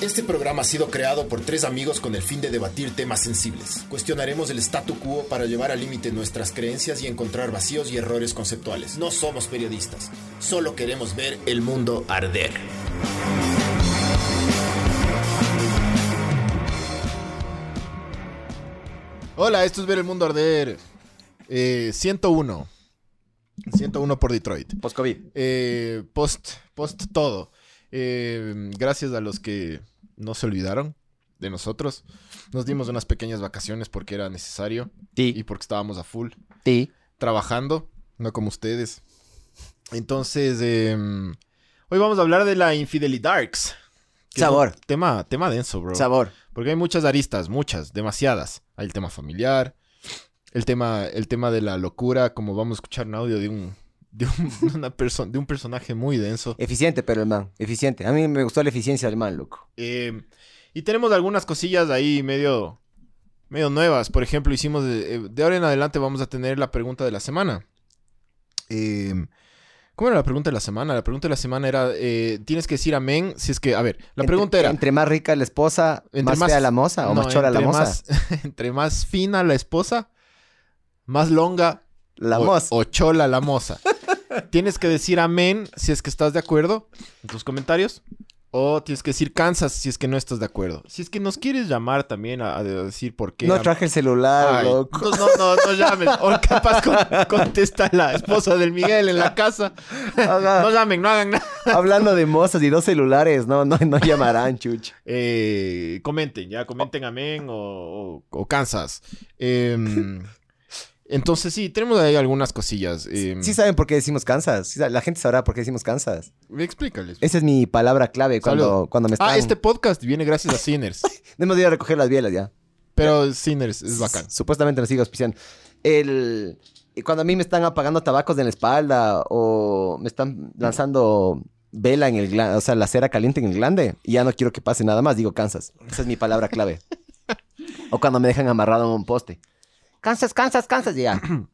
Este programa ha sido creado por tres amigos con el fin de debatir temas sensibles. Cuestionaremos el statu quo para llevar al límite nuestras creencias y encontrar vacíos y errores conceptuales. No somos periodistas, solo queremos ver el mundo arder. Hola, esto es Ver el Mundo Arder. Eh, 101. 101 por Detroit. Post-COVID. Eh, post, post todo. Eh, gracias a los que no se olvidaron de nosotros. Nos dimos unas pequeñas vacaciones porque era necesario y Sí. porque estábamos a full Sí. trabajando, no como ustedes. Entonces, eh, hoy vamos a hablar de la un Sabor. Tema, tema denso, bro. Sabor. Porque hay muchas aristas, muchas, demasiadas. Hay el tema familiar, el tema, el tema de la locura, como vamos a escuchar un audio de un, de un, de una perso- de un personaje muy denso. Eficiente, pero el man. Eficiente. A mí me gustó la eficiencia del man, loco. Eh, y tenemos algunas cosillas ahí medio, medio nuevas. Por ejemplo, hicimos de, eh, de ahora en adelante vamos a tener la pregunta de la semana. Eh, ¿Cómo era la pregunta de la semana? La pregunta de la semana era, eh, tienes que decir amén si es que, a ver, la Entre- pregunta era... Entre más rica la esposa, Entre más, más- fea la moza o No, más chora la moza. más- entre más fina la esposa, más longa La o, moza. o chola la moza. tienes que decir amén si es que estás de acuerdo en tus comentarios. O tienes que decir Kansas si es que no estás de acuerdo. Si es que nos quieres llamar también a, a decir por qué. No traje el celular, Ay, loco. No, no, no, no llamen. O capaz con- contesta la esposa del Miguel en la casa. Haga- No llamen, no hagan nada. Hablando de mozas y dos celulares, no, no, no llamarán, chuch. Eh, comenten, ya, comenten amén o, o, o Kansas. entonces sí, tenemos ahí algunas cosillas. em, Sí saben por qué decimos Kansas. Sí la gente sabrá por qué decimos Kansas. explícales. Esa es mi palabra clave cuando, Salud. cuando me están... Ah, este podcast viene gracias a Sinners. Hemos de ir a recoger las bielas ya. Pero Sinners es bacán. Supuestamente nos sigue auspiciando. El... Cuando a mí me están apagando tabacos en la espalda o me están lanzando vela en el glande, o sea, la cera caliente en el glande y ya no quiero que pase nada más, digo Kansas. Esa es mi palabra clave. o cuando me dejan amarrado en un poste. Kansas, Kansas, Kansas, ya.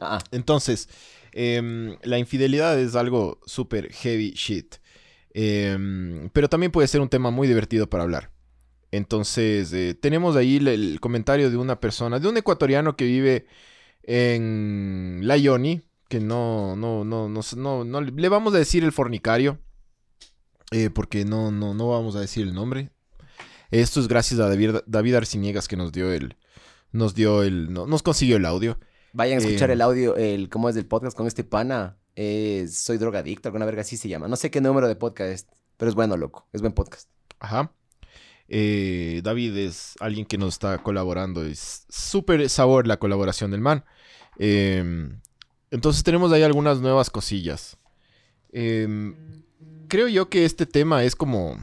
Ah, Entonces, em, la infidelidad es algo súper heavy shit. Em, pero también puede ser un tema muy divertido para hablar. Entonces, eh, tenemos ahí el, el comentario de una persona, de un ecuatoriano que vive en La Ioni, que no, no, no, no, no, no- le vamos a decir el fornicario, eh, porque no, no, no vamos a decir el nombre. Esto es gracias a David, David Arciniegas que nos dio el, nos dio el, no- nos consiguió el audio. Vayan a escuchar Eh, el audio, el cómo es del podcast con este pana. Eh, soy drogadicto, alguna verga así se llama. No sé qué número de podcast pero es bueno, loco. Es buen podcast. Ajá. Eh, David es alguien que nos está colaborando. Es súper sabor la colaboración del man. Eh, entonces tenemos ahí algunas nuevas cosillas. Eh, creo yo que este tema es como...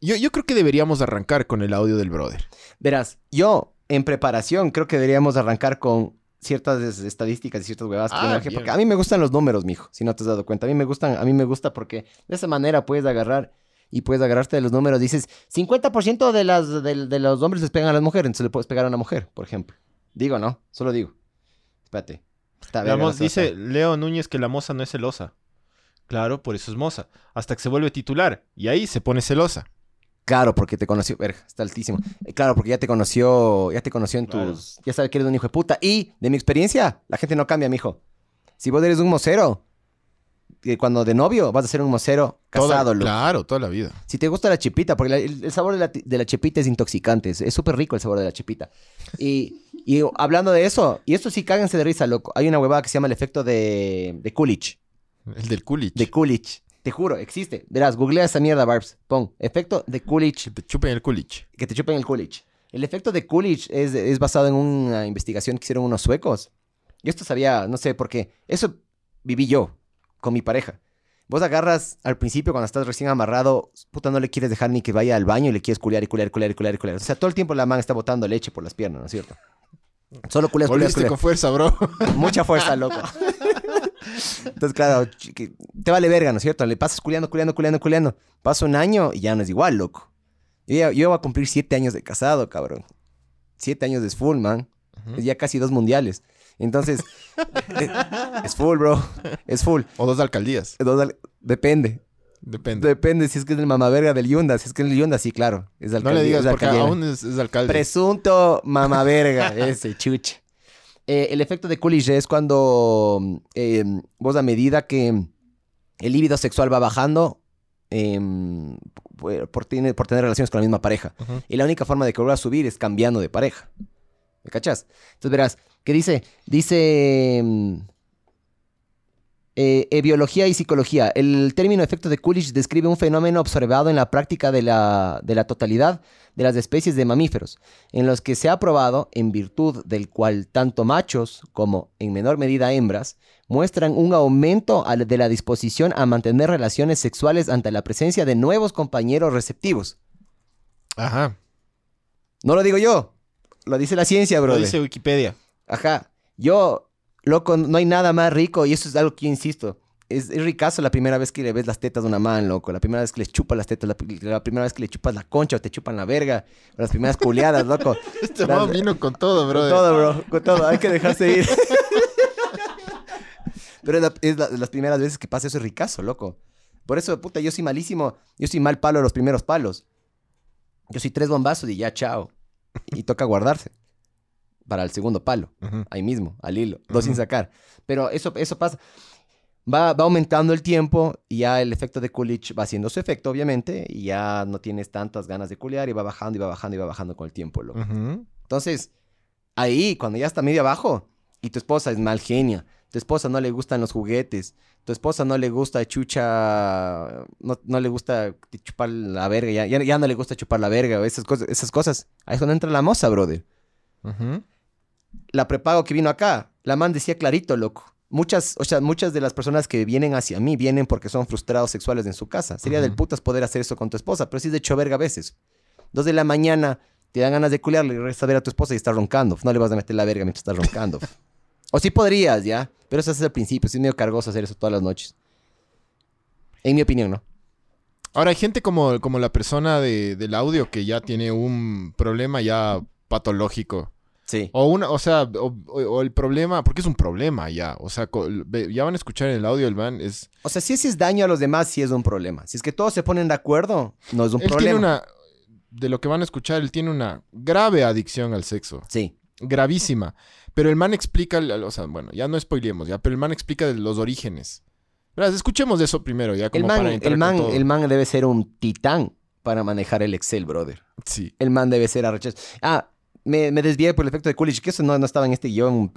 Yo, yo creo que deberíamos arrancar con el audio del brother. Verás, yo en preparación creo que deberíamos arrancar con ciertas es- estadísticas y ciertas huevadas que Ah, bien. porque a mí me gustan los números, mijo, si no te has dado cuenta. A mí me gustan, a mí me gusta porque de esa manera puedes agarrar y puedes agarrarte de los números. Dices, 50% de, las, de, de los hombres les pegan a las mujeres, entonces le puedes pegar a una mujer, por ejemplo. Digo, ¿no? Solo digo. Espérate. Está se dice Leo Núñez que la moza no es celosa. Claro, por eso es moza. Hasta que se vuelve titular. Y ahí se pone celosa. Claro, porque te conoció, verga, está altísimo. Eh, Claro, porque ya te conoció, ya te conoció en Claro. tus, ya sabe que eres un hijo de puta. Y de mi experiencia, la gente no cambia, mijo. Si vos eres un mocero, que cuando de novio vas a ser un mocero Toda- casado, loco. claro, toda la vida. Si te gusta la chipita, porque la- el, el sabor de la, de la chipita es intoxicante, es es súper rico el sabor de la chipita. Y, y hablando de eso, y esto sí cáganse de risa, loco. Hay una huevada que se llama el efecto de, de Coolidge. El del Coolidge. De Coolidge. Te juro, existe. Verás, googlea esa mierda, Barbs. Pon, efecto de Coolidge Que te chupen el Coolidge. que te chupen el Coolidge. El efecto de Coolidge es, es basado en una investigación que hicieron unos suecos. Y esto sabía, no sé por qué. Eso viví yo con mi pareja. Vos agarras al principio cuando estás recién amarrado, puta, no le quieres dejar ni que vaya al baño y le quieres culiar y culiar y culiar y culiar y culiar. O sea, todo el tiempo la man está botando leche por las piernas, ¿no es cierto? Solo culias, Volviste culias. con fuerza, bro. Mucha fuerza, loco. Entonces, claro, te vale verga, ¿no es cierto? Le pasas culiando, culiando, culiando, culiando. Pasa un año y ya no es igual, loco. Yo, ya- yo voy a cumplir siete años de casado, cabrón. Siete años es full, man. Es ya casi dos mundiales. Entonces, eh, es full, bro. Es full. O dos alcaldías. Dos al- Depende. Depende. Depende si es que es el mamaverga del Yunda. Si es que es el Yunda, sí, claro. Es no alcalde- le digas porque aún es, es alcalde. Presunto mamaverga, ese chuche. Eh, el efecto de Coolidge es cuando eh, vos a medida que el líbido sexual va bajando em, por, por tener, por tener relaciones con la misma pareja. Y la única forma de que vuelva a subir es cambiando de pareja. ¿Me cachas? Entonces verás, ¿qué dice? Dice... mm, eh, eh, biología y psicología. El término efecto de Coolidge describe un fenómeno observado en la práctica de la, de la totalidad de las especies de mamíferos, en los que se ha probado, en virtud del cual tanto machos como, en menor medida, hembras, muestran un aumento de la disposición a mantener relaciones sexuales ante la presencia de nuevos compañeros receptivos. Ajá. No lo digo yo, lo dice la ciencia, bro. Lo dice Wikipedia. Ajá. Yo, loco, no hay nada más rico, y eso es algo que yo insisto. Es, es ricazo la primera vez que le ves las tetas a una man, loco. La primera vez que le chupas las tetas, la, la primera vez que le chupas la concha o te chupan la verga. o las primeras culeadas, loco. Este man vino con todo, Con bro. todo, bro. Con todo. Hay que dejarse ir. Pero es, la- es la- de las primeras veces que pasa eso es ricazo, loco. Por eso, puta, yo soy malísimo. Yo soy mal palo de los primeros palos. Yo soy tres bombazos y ya, chao. Y toca guardarse. Para el segundo palo. Ahí mismo, al hilo. Dos sin sacar. Pero eso, eso pasa. Va, va aumentando el tiempo y ya el efecto de Coolidge va haciendo su efecto, obviamente. Y ya no tienes tantas ganas de culear y va bajando y va bajando y va bajando con el tiempo, loco. Entonces, ahí, cuando ya está medio abajo y tu esposa es mal genia, tu esposa no le gustan los juguetes, tu esposa no le gusta chucha, no, no le gusta chupar la verga, ya, ya, ya no le gusta chupar la verga o esas cosas, esas cosas. Ahí es donde entra la moza, brother. La prepago que vino acá, la man decía clarito, loco. Muchas, o sea, muchas de las personas que vienen hacia mí vienen porque son frustrados sexuales en su casa. Sería del putas poder hacer eso con tu esposa, pero sí es de hecho verga a veces. Dos de la mañana te dan ganas de culiarle y regresas a ver a tu esposa y está roncando. No le vas a meter la verga mientras estás roncando. o sí podrías, ¿ya? Pero eso es el principio. Sí es medio cargoso hacer eso todas las noches. En mi opinión, ¿no? Ahora, hay gente como, como la persona de- del audio que ya tiene un problema ya patológico. Sí. O una, o sea, o, el problema, porque es un problema ya. O sea, ya van a escuchar en el audio el man es. O sea, si haces daño a los demás, sí es un problema. Si es que todos se ponen de acuerdo, no es un Él problema. tiene una. De lo que van a escuchar, él tiene una grave adicción al sexo. Sí. Gravísima. Pero el man explica, o sea, bueno, ya no spoilemos, ya, pero el man explica los orígenes. Verás, escuchemos eso primero, ya como El man, para entrar el, con man, todo. el man debe ser un titán para manejar el Excel, brother. Sí. El man debe ser arrechazo. Ah, me, me desvié por el efecto de Coolidge, que eso no, no estaba en este guion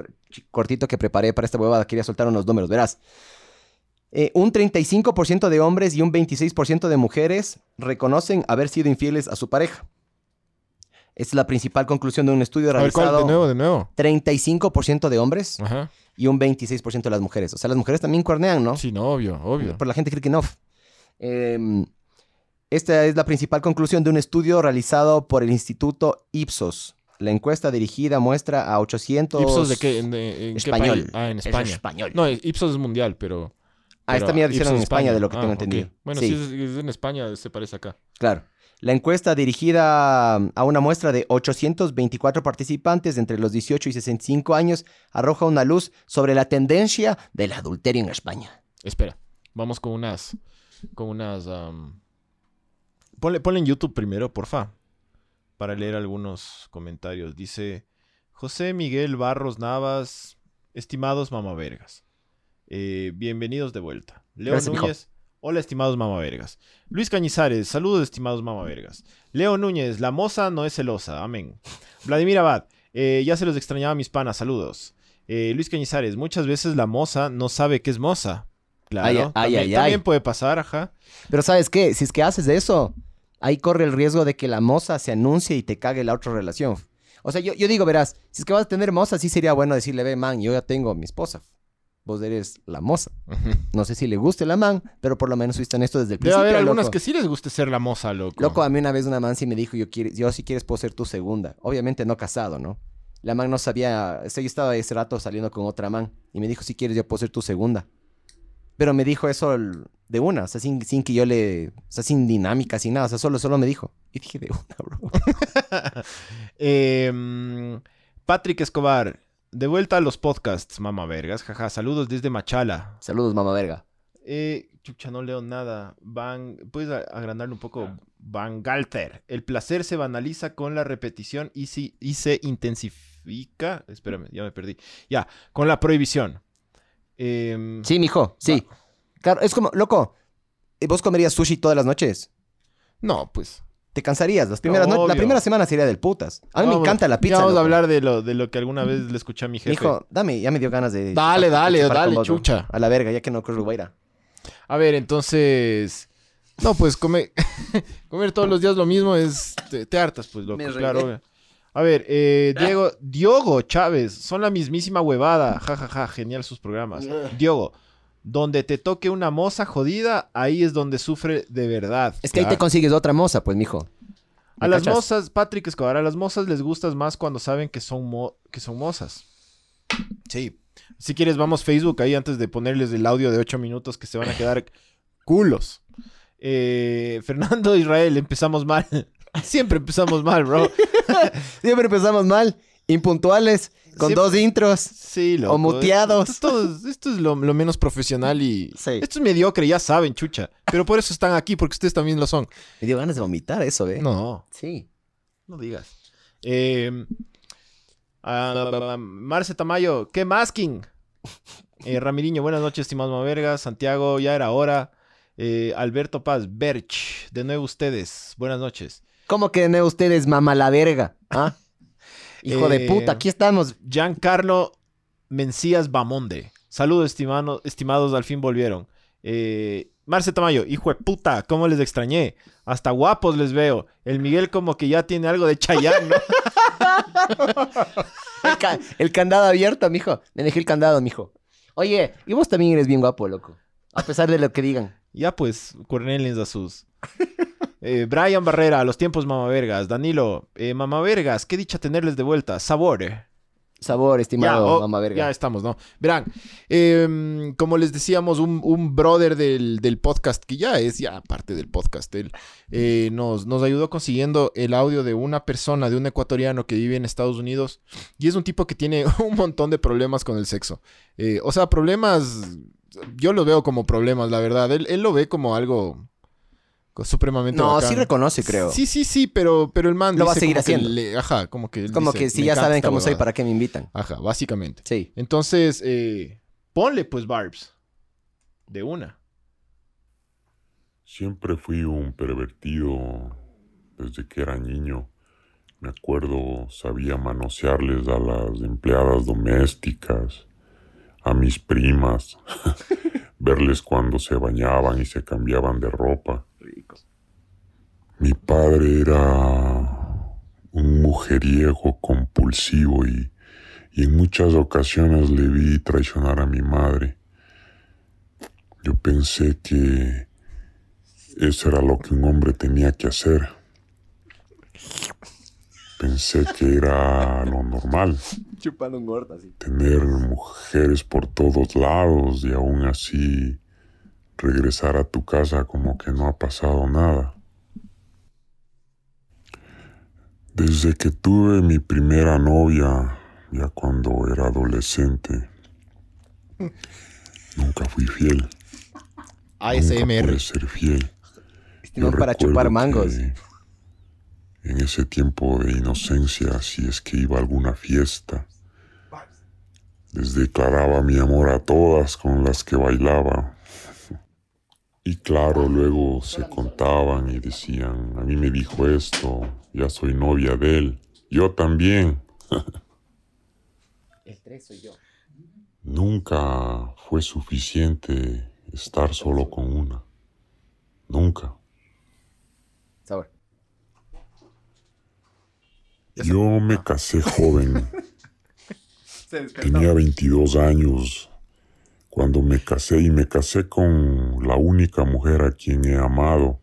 cortito que preparé para esta huevada. Quería soltar unos números, verás. Eh, un 35% de hombres y un 26% de mujeres reconocen haber sido infieles a su pareja. Esta es la principal conclusión de un estudio ver, ¿cuál? realizado. De nuevo, de nuevo. 35% de hombres Ajá. y un 26% de las mujeres. O sea, las mujeres también cuernean, ¿no? Sí, no, obvio, obvio. Pero la gente cree que no. Eh, esta es la principal conclusión de un estudio realizado por el Instituto Ipsos. La encuesta dirigida muestra a 800... ¿Ipsos de qué? ¿En, de- en qué Español. país? Ah, en Es España. español. No, Ipsos es mundial, pero... ah, pero esta mierda hicieron en España, de lo que Ah, tengo ok. entendido. Bueno, Sí, si es, es en España, se parece acá. claro. La encuesta dirigida a una muestra de 824 participantes entre los 18 y 65 años arroja una luz sobre la tendencia del adulterio en España. Espera, vamos con unas... Con unas... am, Ponle, ponle en YouTube primero, porfa. Para leer algunos comentarios. Dice... José Miguel Barros Navas... Estimados mamavergas. Eh, bienvenidos de vuelta. Leo Gracias. Núñez... Hola, estimados mamavergas. Luis Cañizares, saludos, estimados mamavergas. Leo Núñez, la moza no es celosa, amén. Vladimir Abad, eh, ya se los extrañaba mis panas, saludos. Eh, Luis Cañizares, muchas veces la moza no sabe que es moza. Claro, Ay, ay, también, ay, también puede pasar, ajá. Pero ¿sabes qué? Si es que haces eso, ahí corre el riesgo de que la moza se anuncie y te cague la otra relación. O sea, yo, yo digo, verás, si es que vas a tener moza, sí sería bueno decirle, ve, man, yo ya tengo mi esposa. Vos eres la moza. No sé si le guste la man, pero por lo menos fuiste en esto desde el Debe principio. haber algunas loco. que sí les guste ser la moza, loco. Loco, a mí una vez una man sí me dijo, yo, yo si quieres puedo ser tu segunda. Obviamente no casado, ¿no? La man no sabía, o sea, yo estaba ese rato saliendo con otra man y me dijo, si quieres yo puedo ser tu segunda. Pero me dijo eso de una, o sea, sin, sin que yo le, o sea, sin dinámica, sin nada, o sea, solo, solo me dijo. Y dije, de una, bro. Eh, mm, Patrick Escobar, de vuelta a los podcasts, mama vergas, jaja, saludos desde Machala. Saludos, mamá verga. Eh, chucha, no leo nada. Van, puedes a- agrandarlo un poco. Van Galter. El placer se banaliza con la repetición y, si, y se intensifica. Espérame, ya me perdí. Ya, con la prohibición. Em, Sí, mijo, sí. Claro, es como, loco, ¿eh, ¿vos comerías sushi todas las noches? No, pues. Te cansarías. Las primeras no- la primera semana sería del putas. A mí me encanta la ya pizza. vamos a hablar de lo, de lo que alguna vez le escuché a mi jefe. Mijo, dame, ya me dio ganas de. Dale, dale, dale, chucha. A la verga, ya que no corro Guaira. A ver, entonces. No, pues come... comer todos los días lo mismo es. Te, te hartas, pues, loco. Claro. A ver, eh, Diego, Diogo Chávez, son la mismísima huevada. Ja, ja, ja, genial sus programas. Diogo, donde te toque una moza jodida, ahí es donde sufre de verdad. Es que ahí te consigues otra moza, pues, mijo. A ¿Me las cachas? mozas, Patrick Escobar, a las mozas les gustas más cuando saben que son, mo- que son mozas. Sí. Si quieres, vamos Facebook ahí antes de ponerles el audio de 8 minutos que se van a quedar culos. Eh, Fernando Israel, empezamos mal. Siempre empezamos mal, bro. Siempre empezamos mal, impuntuales, con Siempre- dos intros. Sí, loco. O muteados. Esto, esto es- esto es lo, lo menos profesional y... Sí. Esto es mediocre, ya saben, chucha. Pero por eso están aquí, porque ustedes también lo son. Me dio ganas de vomitar eso, ¿eh? No. Sí. No digas. Eh, Marce Tamayo, ¿qué masking? Eh, Ramiriño, buenas noches, estimados Mavergas. Santiago, ya era hora. Eh, Alberto Paz, Berch, de nuevo ustedes. Buenas noches. ¿Cómo que no ustedes, mamá la verga? ¿Ah? Hijo de Eh, puta, aquí estamos. Giancarlo Mencías Bamonde. Saludos, estimano- estimados, al fin volvieron. Eh, Marce Tamayo, hijo de puta, ¿cómo les extrañé? Hasta guapos les veo. El Miguel como que ya tiene algo de Chayanne, ¿no? El, ca- el candado abierto, mijo. Me dejé el candado, mijo. Oye, y vos también eres bien guapo, loco. A pesar de lo que digan. Ya pues, Cornelius a sus. Eh, Brian Barrera, los tiempos mamavergas. Danilo, eh, mamavergas, qué dicha tenerles de vuelta. Sabor. eh. Sabor, Ya, estimado oh, mamá verga. ya estamos, ¿no? Verán, em, como les decíamos, un, un brother del, del podcast, que ya es ya parte del podcast, él eh, nos, nos ayudó consiguiendo el audio de una persona, de un ecuatoriano que vive en Estados Unidos, y es un tipo que tiene un montón de problemas con el sexo. O sea, problemas, yo lo veo como problemas, la verdad. Él, él lo ve como algo supremamente No, bacán. sí reconoce, creo. Sí, sí, sí, pero, pero el man Lo va a seguir como que haciendo. le- ajá, como que... él Como dice, que si "Me ya encanta saben esta cómo soy, huevada". ¿para qué me invitan? Ajá, básicamente. Sí. Entonces, eh, ponle pues Barbs. De una. Siempre fui un pervertido desde que era niño. Me acuerdo, sabía manosearles a las empleadas domésticas, a mis primas, verles cuando se bañaban y se cambiaban de ropa. Mi padre era un mujeriego compulsivo y, y en muchas ocasiones le vi traicionar a mi madre. Yo pensé que eso era lo que un hombre tenía que hacer. Pensé que era lo normal, Chupando un gordo así. tener mujeres por todos lados y aún así regresar a tu casa como que no ha pasado nada. Desde que tuve mi primera novia, ya cuando era adolescente, nunca fui fiel. Nunca ASMR. pude ser fiel. Estimado Yo para chupar mangos. En ese tiempo de inocencia, si es que iba a alguna fiesta, les declaraba mi amor a todas con las que bailaba. Y claro, luego se contaban y decían, a mí me dijo esto, ya soy novia de él, yo también. El 3 soy yo. Nunca fue suficiente estar solo con una. Nunca. Sabor. Yo me casé joven. Tenía 22 años cuando me casé y me casé con la única mujer a quien he amado,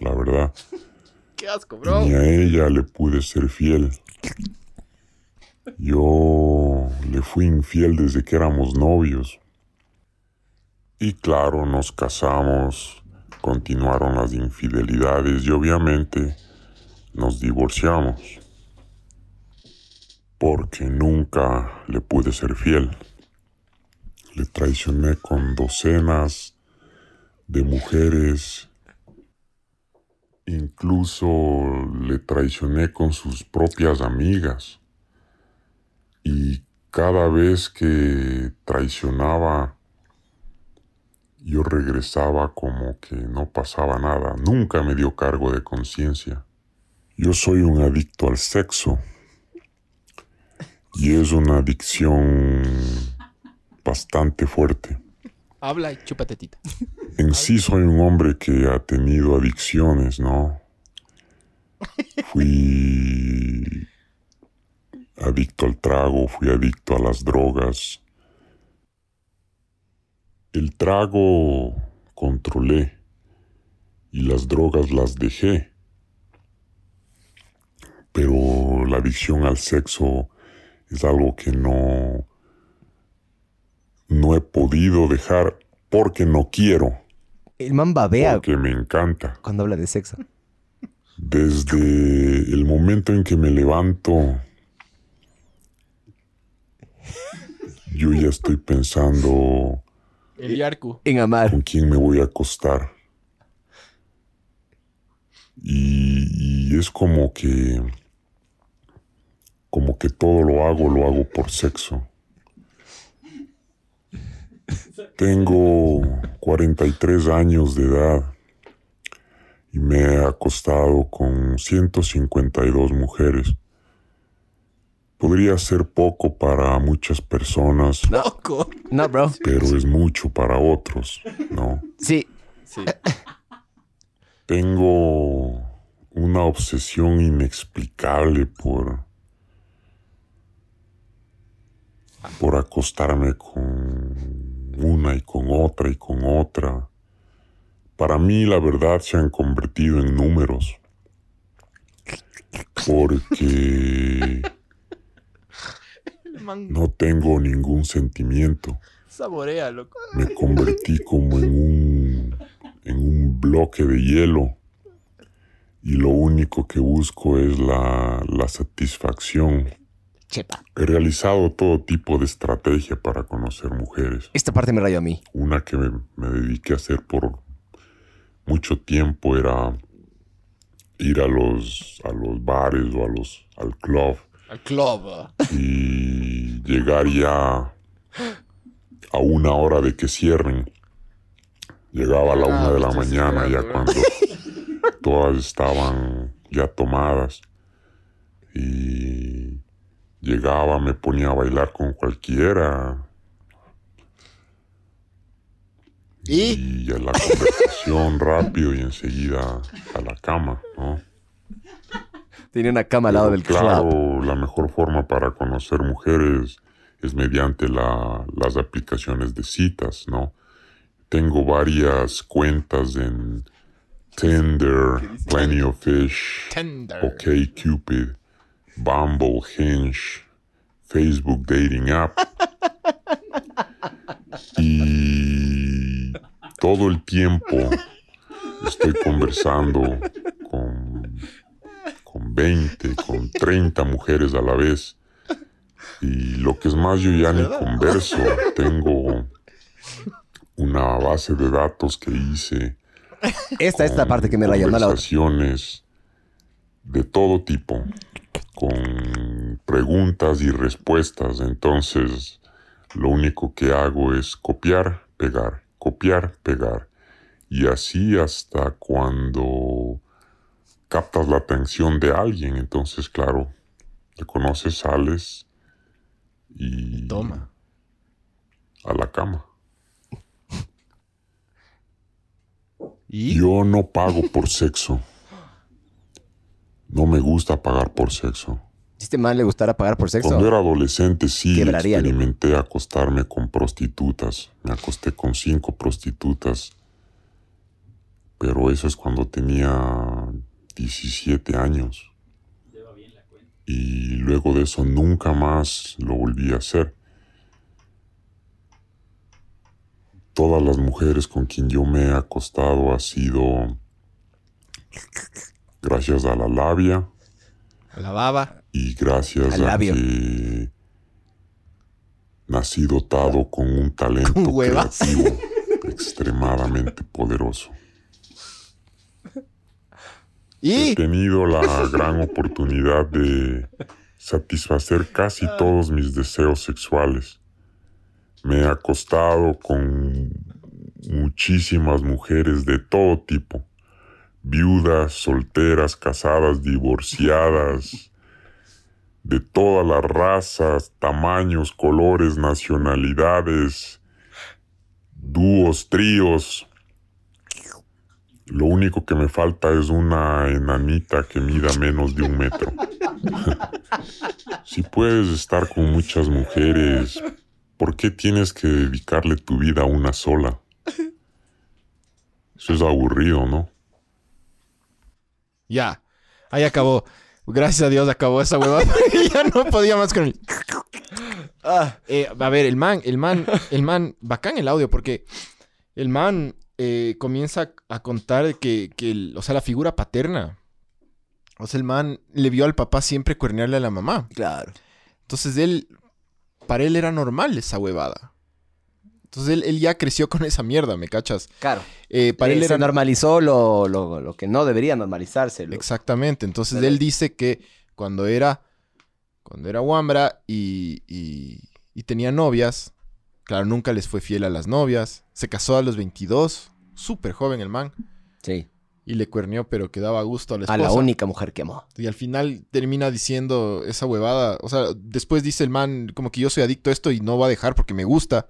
la verdad. Qué asco, Y ni a ella le pude ser fiel. Yo le fui infiel desde que éramos novios. Y claro, nos casamos, continuaron las infidelidades y obviamente nos divorciamos. Porque nunca le pude ser fiel. Le traicioné con docenas de mujeres. Incluso le traicioné con sus propias amigas. Y cada vez que traicionaba, yo regresaba como que no pasaba nada. Nunca me dio cargo de conciencia. Yo soy un adicto al sexo. Y es una adicción bastante fuerte. Habla y chúpate tita. En sí soy un hombre que ha tenido adicciones, ¿no? Fui adicto al trago, fui adicto a las drogas. El trago controlé y las drogas las dejé. Pero la adicción al sexo es algo que no no he podido dejar porque no quiero, El man babea porque me encanta. cuando habla de sexo. Desde el momento en que me levanto, yo ya estoy pensando El Yarku. En amar. con quién me voy a acostar. Y, y es como que, como que todo lo hago, lo hago por sexo. Tengo 43 años de edad y me he acostado con 152 mujeres. Podría ser poco para muchas personas, Loco. No, bro. pero es mucho para otros, ¿no? Sí. Sí. Tengo una obsesión inexplicable por por acostarme con una y con otra y con otra. Para mí la verdad se han convertido en números. Porque no tengo ningún sentimiento. saborea, loco. Me convertí como en un, en un bloque de hielo y lo único que busco es la, la satisfacción. Chepa. He realizado todo tipo de estrategia para conocer mujeres. Esta parte me rayó a mí. Una que me, me dediqué a hacer por mucho tiempo era ir a los, a los bares o a los, al club Al club. y llegar ya a una hora de que cierren. Llegaba a la Ah, una de la estoy mañana ya cuando todas estaban ya tomadas y llegaba, me ponía a bailar con cualquiera ¿Y? y a la conversación rápido y enseguida a la cama, ¿no? Tenía una cama al lado Pero del club. claro, la mejor forma para conocer mujeres es mediante la- las aplicaciones de citas, ¿no? Tengo varias cuentas en Tinder, Plenty of Fish, Tender. OkCupid, Bumble, Hinge, Facebook Dating App. Y todo el tiempo estoy conversando con, con 20, con 30 mujeres a la vez. Y lo que es más, yo ya ni converso. Tengo una base de datos que hice Esta es la parte que me rayó, no la conversaciones de todo tipo, con preguntas y respuestas. Entonces, lo único que hago es copiar, pegar, copiar, pegar. Y así hasta cuando captas la atención de alguien. Entonces, claro, te conoces, sales y Toma. a la cama. ¿Y? Yo no pago por sexo. No me gusta pagar por sexo. Si este man le gustara pagar por sexo. Cuando era adolescente sí Quebraría, experimenté acostarme con prostitutas. Me acosté con cinco prostitutas. Pero eso es cuando tenía 17 años. Y luego de eso nunca más lo volví a hacer. Todas las mujeres con quien yo me he acostado ha sido gracias a la labia, La baba. y gracias Al a labio. que nací dotado con un talento Con creativo. extremadamente poderoso. Y He tenido la gran oportunidad de satisfacer casi todos mis deseos sexuales. Me he acostado con muchísimas mujeres de todo tipo. Viudas, solteras, casadas, divorciadas, de todas las razas, tamaños, colores, nacionalidades, dúos, tríos. Lo único que me falta es una enanita que mida menos de un metro. si puedes estar con muchas mujeres, ¿por qué tienes que dedicarle tu vida a una sola? Eso es aburrido, ¿no? Ya, ahí acabó. Gracias a Dios acabó esa huevada. ya no podía más con el... Ah, Eh, a ver, el man, el man, el man, bacán el audio porque el man eh, comienza a contar que, que el- o sea, la figura paterna, o sea, el man le vio al papá siempre cuernearle a la mamá. claro. Entonces él, para él era normal esa huevada. Entonces él, él ya creció con esa mierda, ¿me cachas? Claro. Eh, para Eh, él se era normalizó lo, lo, lo que no debería normalizarse. lo- Exactamente. Entonces Pero- él dice que cuando era cuando era Wambra y, y, y tenía novias, claro, nunca les fue fiel a las novias. Se casó a los 22, súper joven el man, Sí. y le cuernió, pero que daba gusto a la A esposa. la única mujer que amó. Y al final termina diciendo esa huevada. O sea, después dice el man, como que yo soy adicto a esto y no va a dejar porque me gusta.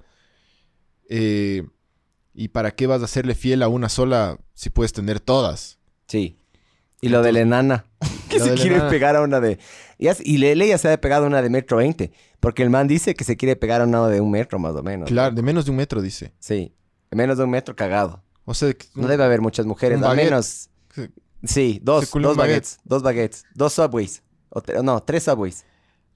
Eh, ¿Y para qué vas a hacerle fiel a una sola si puedes tener todas? Sí. Y lo de la enana. que se quiere enana. pegar a una de. Y, Lele ya se ha pegado a una de metro 20. Porque el man dice que se quiere pegar a una de un metro más o menos. Claro, de menos de un metro, dice. Sí. De menos de un metro cagado. O sea, No debe haber muchas mujeres. Al menos. Se- Sí, dos. Dos baguettes. Dos baguettes. Dos subways. O no, tres subways.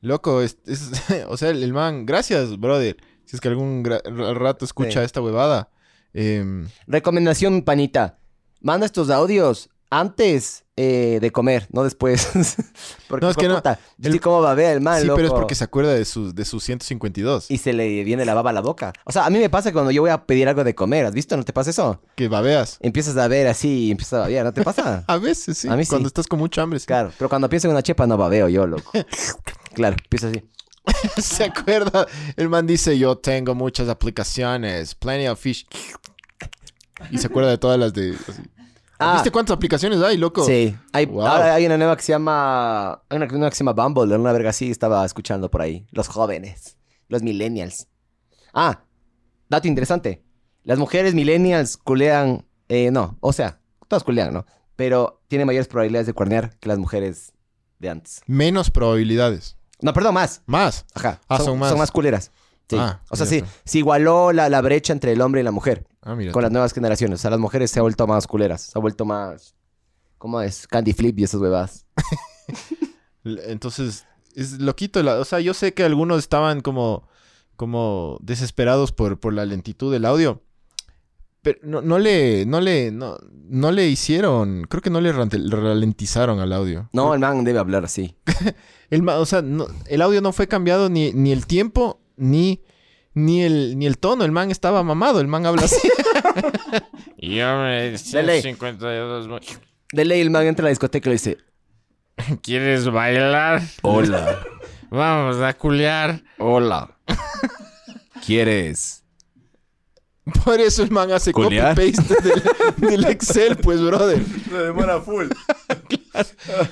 Loco, es, es- o sea, el, el man, gracias, brother. Si es que algún rato escucha Sí. esta huevada. Em, Recomendación, panita. Manda estos audios antes eh, de comer, no después. porque, No, es que no. puta, El- sí cómo va a ver el man, sí, pero es porque se acuerda de sus, de sus 152. Y se le viene la baba a la boca. O sea, a mí me pasa cuando yo voy a pedir algo de comer. ¿Has visto? ¿No te pasa eso? Que babeas. Empiezas a ver así y empiezas a babear. ¿No te pasa? A veces, sí. A mí sí. Cuando estás con mucha hambre. sí. claro. Pero cuando pienso en una chepa no babeo yo, loco. claro, empiezo así. se acuerda. El man dice, yo tengo muchas aplicaciones. Plenty of fish. Y se acuerda de todas las de... así. Ah. ¿Viste cuántas aplicaciones hay, loco? Sí. Hay, Wow. ahora hay una nueva que se llama... Hay una nueva que se llama Bumble. Una verga así estaba escuchando por ahí. Los jóvenes. Los millennials. Ah, dato interesante. Las mujeres millennials culean... eh, no, o sea, todas culean, ¿no? Pero tienen mayores probabilidades de cuernear que las mujeres de antes. Menos probabilidades. No, perdón, más. Más. Ajá. Ah, son, son más. son más culeras. Sí. Ah, o sea, sí, se igualó la, la brecha entre el hombre y la mujer Ah, mira. con tú. las nuevas generaciones. O sea, las mujeres se han vuelto más culeras. Se ha vuelto más... ¿Cómo es? Candy Flip y esas huevadas. Entonces, es loquito. la- o sea, yo sé que algunos estaban como, como desesperados por, por la lentitud del audio. Pero no, no le, no le, no, no le hicieron, creo que no le ralentizaron al audio. No, el man debe hablar así. El, o sea, no- el audio no fue cambiado ni, ni el tiempo, ni, ni, el, ni el tono. El man estaba mamado, el man habla así. Yo me... Dale. 152... mo- De ley el man entra a la discoteca y le dice... ¿Quieres bailar? Hola. Vamos a culiar. Hola. ¿Quieres? Por eso el man hace ¿Culear? copy-paste del, del Excel, pues, brother. Se demora full.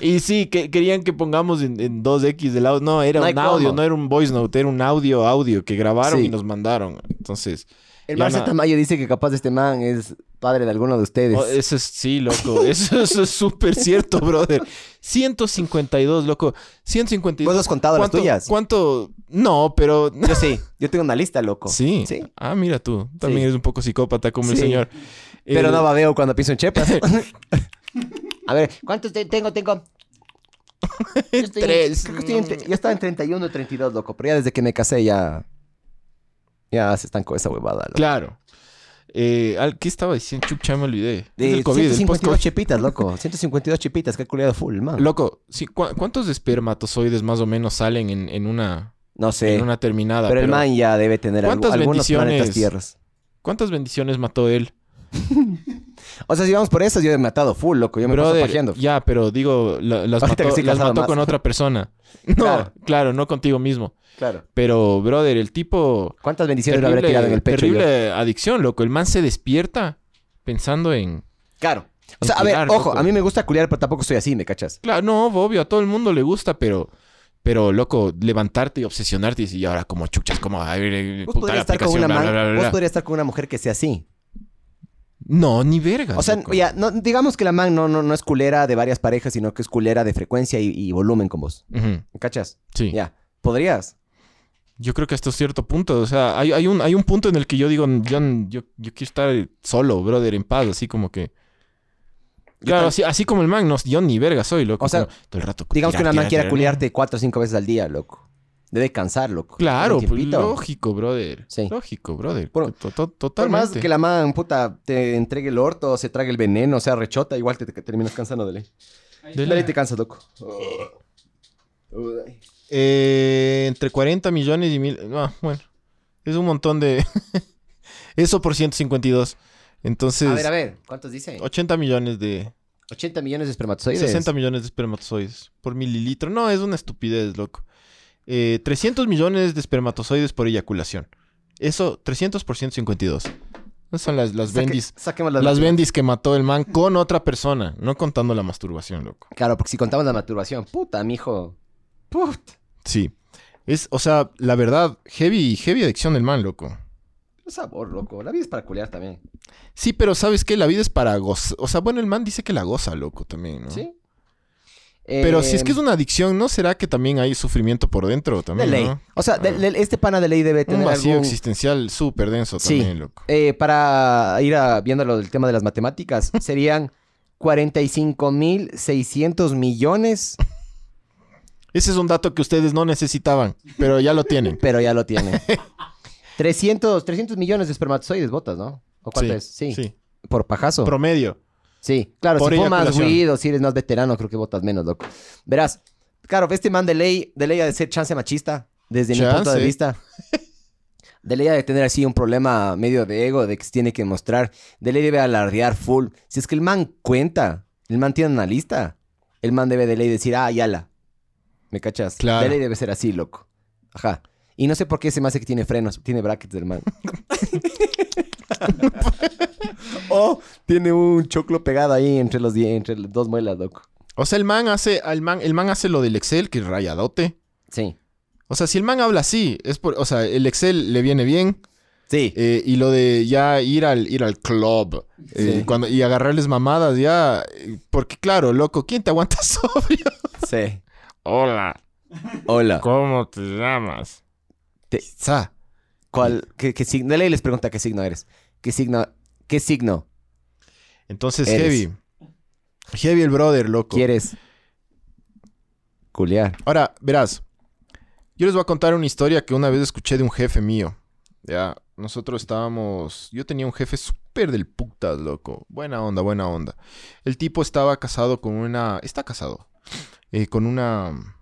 Y sí, que, querían que pongamos en, en 2X del audio. No, era No un audio, cómo. no era un voice note, era un audio, audio que grabaron Sí. y nos mandaron. Entonces, El Marcel Tamayo dice que capaz este man es padre de alguno de ustedes. oh, eso es, sí, loco. Eso, eso es súper cierto, brother. 152, loco. 152. ¿Vos has contado las ¿Cuánto- tuyas? ¿Cuánto? No, pero. Yo sí. Yo tengo una lista, loco. Sí. Sí. Ah, mira tú. También Sí. eres un poco psicópata como el señor. Pero Eh, no babeo cuando pienso en chepas. A ver, ¿cuántos te- tengo? Tengo... Yo estoy Tres. creo que estoy en ya estaba en 31 o 32, loco. Pero ya desde que me casé ya... Ya se estancó esa huevada, loco. Claro. Eh, al- ¿Qué estaba diciendo? Chucha, me olvidé. De el COVID, el 152 post-COVID. chepitas, loco. 152 chepitas, que he culiado full, man. Loco, sí, ¿cu- ¿cuántos espermatozoides más o menos salen en, en una, No sé. en una terminada? pero el man ya debe tener ¿Cuántas algunos bendiciones? tierras. ¿Cuántas bendiciones mató él? O sea, si vamos por esas, yo he matado full, loco. Yo me paso Brother, pajeando. ya, pero digo, la- las Ahorita mató, las mató con otra persona. No, Claro. claro. no contigo mismo. Claro. Pero, brother, el tipo... ¿Cuántas bendiciones le habré Terrible, tirado en el pecho yo? terrible adicción, loco. El man se despierta pensando en... Claro. O sea, a ver, ojo, loco. a mí me gusta culiar, pero tampoco soy así, ¿me cachas? Claro, no, obvio, a todo el mundo le gusta, pero... Pero, loco, levantarte y obsesionarte y decir, y ahora como chuchas, como... A ver, Vos podrías estar con una bla, vos bla". podrías estar con una mujer que sea así. No, ni verga. O sea, loco. ya, no, digamos que la man no, no, no es culera de varias parejas, sino que es culera de frecuencia y, y volumen con vos. Ujú, ¿Me cachas? Sí. Ya. ¿Podrías? Yo creo que hasta cierto punto, o sea, hay, hay, un, hay un punto en el que yo digo, yo, yo, yo quiero estar solo, brother, en paz, así como que... Claro, así, así como el man, no, yo ni verga soy, loco. O sea, como todo el rato. Digamos que una man tirar, quiera tirar. culiarte cuatro o cinco veces al día, loco. Debe cansar, loco. Claro, pues, lógico, brother. Sí. Lógico, brother. Bueno, To- to- Por más que la man, puta, te entregue el orto, se trague el veneno, sea rechota, igual te, te terminas cansando de ley. De ley te cansas, loco. Uy. Eh, entre 40 millones y mil... No, bueno. Es un montón de... Eso por 152. Entonces... A ver, a ver, ¿cuántos dice? 80 millones de... 80 millones de espermatozoides. 60 millones de espermatozoides por mililitro. No, es una estupidez, loco. Eh, 300 millones de espermatozoides por eyaculación. Eso, 300 por 152. Esas son las, las Saque- bendis. Las, Las bendis que mató el man con otra persona, no contando la masturbación, loco. Claro, porque si contamos la masturbación, puta, mijo. Sí. Es, o sea, la verdad, heavy, heavy adicción del man, loco. Un sabor, loco. La vida es para culiar también. Sí, pero ¿sabes qué? La vida es para gozar. O sea, bueno, el man dice que la goza, loco, también, ¿no? ¿Sí? Pero Eh, si es que es una adicción, ¿no será que también hay sufrimiento por dentro De también, ley. no? O sea, de- de- este pana de ley debe Un tener vacío algún... existencial súper denso Sí. también, loco. Eh, para ir a, viéndolo del tema de las matemáticas, serían 45.600 millones, Ese es un dato que ustedes no necesitaban, pero ya lo tienen. pero ya lo tienen. 300, 300 millones de espermatozoides botas, ¿no? ¿O cuánto es? Sí. Sí. Por pajazo. Promedio. Sí, claro, Por si fumas weed o si eres más veterano, creo que votas menos, loco. Verás, claro, este man de ley, de ley ha de ser chance machista, desde mi punto de vista. De ley ha de tener así un problema medio de ego, de que se tiene que mostrar. De ley debe alardear full. Si es que el man cuenta, el man tiene una lista, el man debe de ley decir, ah, yala. ¿Me cachas? Claro. Ley debe ser así, loco. Ajá. Y no sé por qué se me hace que tiene frenos, tiene brackets del man. o tiene un choclo pegado ahí entre los entre las dos muelas, loco. O sea, el man hace, el man, el man hace lo del Excel, que es rayadote. Sí. O sea, si el man habla así, es por, o sea, el Excel le viene bien. Sí. eh, y lo de ya ir al, ir al club eh, Sí. cuando, y agarrarles mamadas, ya. eh, Porque, claro, loco, ¿quién te aguanta sobrio? Sí. Hola, Hola. ¿cómo te llamas? Sa. ¿Cuál? ¿Qué, qué signo? De ley les pregunta qué signo eres. ¿Qué signo? ¿Qué signo Entonces, Eres. heavy. Heavy el brother, loco. quieres? Culiar. Ahora, verás. Yo les voy a contar una historia que una vez escuché de un jefe mío. Ya, nosotros estábamos... Yo tenía un jefe súper del putas, loco. Buena onda, buena onda. El tipo estaba casado con una... Está casado. Eh, con una...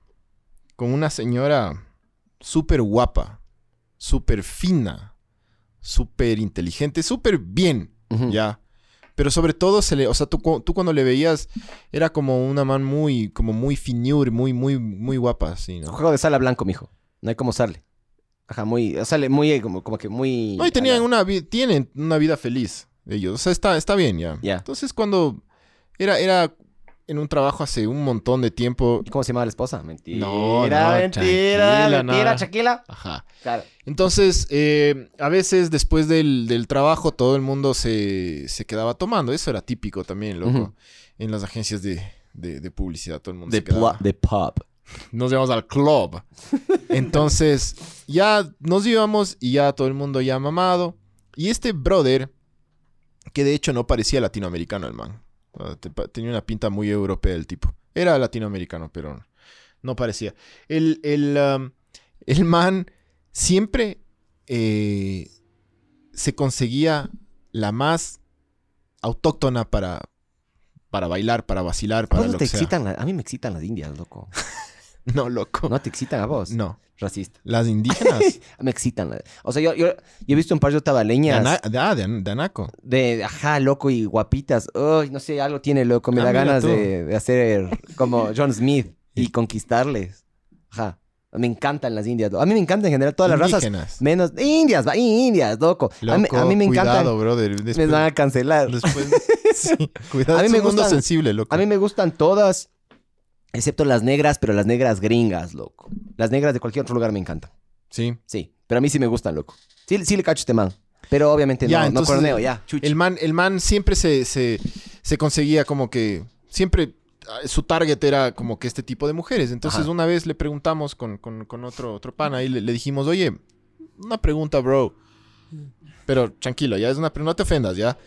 Con una señora súper guapa. Súper fina. Súper inteligente. Súper bien. Ya. Pero sobre todo se le, o sea, tú, tú cuando le veías era como una man muy, como muy finur, muy, muy, muy guapa, así, ¿no? Juego de sala blanco, mijo. No hay cómo usarle. Ajá, muy... Sale muy... eh, Como, como que muy... No, y tenían una tienen una vida feliz ellos, o sea, está, está bien ya. Ya. Entonces cuando era, era en un trabajo hace un montón de tiempo, ¿Y ¿Cómo se llamaba la esposa? Mentira, No, no, mentira, tranquila, mentira, no. Shaquila. ajá. Claro. Entonces, eh, a veces después del, del trabajo todo el mundo se, se quedaba tomando, eso era típico también, loco, en las agencias de, de- de publicidad, todo el mundo De, se quedaba. de pop. nos íbamos al club. Entonces, ya nos íbamos y ya todo el mundo ya mamado. Y este brother, que de hecho no parecía latinoamericano el man. Ah, Tenía una pinta muy europea el tipo. Era latinoamericano, pero no parecía. El, el, um, el man siempre eh, se conseguía la más autóctona para, para bailar, para vacilar, para ¿Cómo lo te que sea. excitan? la- A mí me excitan las indias, loco. No, loco. ¿No te excitan a vos? No. Racista. Las indígenas. Me excitan. O sea, yo, yo, yo he visto un par de de, tabaleñas ana- de- ah, de an- de anaco. de, ajá, loco, y guapitas. Uy, no sé, algo tiene, loco. Me Ah, da ganas de, de hacer como John Smith y conquistarles. Ajá. Me encantan las indias. A mí me encantan en general todas las razas. Indígenas. Menos indias, va, indias, loco. a, mí, Loco, a mí me cuidado, encantan. brother. Me van a cancelar. después- sí, cuidado. A mí es me un mundo gustan- sensible, loco. A mí me gustan todas, excepto las negras, pero las negras gringas, loco. Las negras de cualquier otro lugar me encantan. Sí. Sí, pero a mí sí me gustan, loco. Sí, sí le cacho este man. Pero obviamente Ya, no, entonces, no corneo, ya. chuchi. El man, el man siempre se, se, se conseguía como que... Siempre ah, su target era como que este tipo de mujeres. Entonces Ajá. una vez le preguntamos con, con- con otro, otro pana y le, le dijimos, oye, una pregunta, bro. Pero tranquilo, ya es una pregunta, no te ofendas, ya.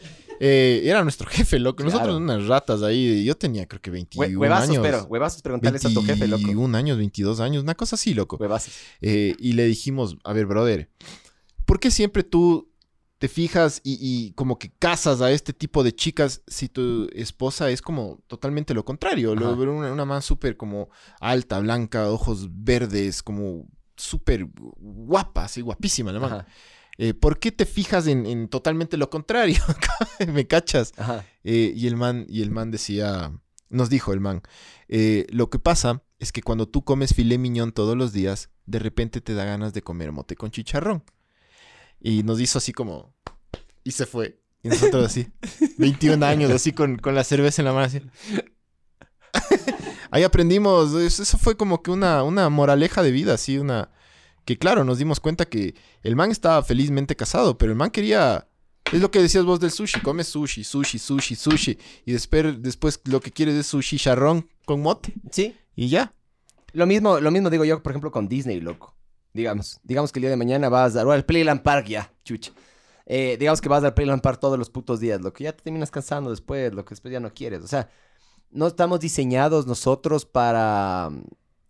Eh, era nuestro jefe, loco. Nosotros unas ratas ahí. Yo tenía creo que 21 Hue- huevazos, años. pero huevazos preguntarles a tu jefe, loco. 21 años, 22 años, una cosa así, loco. Huevazos. Eh, y le dijimos, a ver, brother, ¿por qué siempre tú te fijas y, y como que casas a este tipo de chicas si tu esposa es como totalmente lo contrario? Lo, una, una man súper como alta, blanca, ojos verdes, como súper guapa, así guapísima la man. Eh, ¿Por qué te fijas en, en totalmente lo contrario? ¿Me cachas? Eh, y el man, y el man decía, nos dijo el man, eh, lo que pasa es que cuando tú comes filé miñón todos los días, de repente te da ganas de comer mote con chicharrón. Y nos hizo así como, y se fue. Y nosotros así, 21 años, así con, con la cerveza en la mano, así. Ahí aprendimos, es- eso fue como que una, una moraleja de vida, así, una... Que claro, nos dimos cuenta que el man estaba felizmente casado, pero el man quería... Es lo que decías vos del sushi, comes sushi, sushi, sushi, sushi. Y después, después lo que quieres es sushi charrón con mote. Sí. Y ya. Lo mismo, lo mismo digo yo, por ejemplo, con Disney, loco. Digamos, digamos que el día de mañana vas a- al Playland Park ya, chucha. Eh, digamos que vas al Playland Park todos los putos días, loco. Ya te terminas cansando después, lo que después ya no quieres. O sea, no estamos diseñados nosotros para...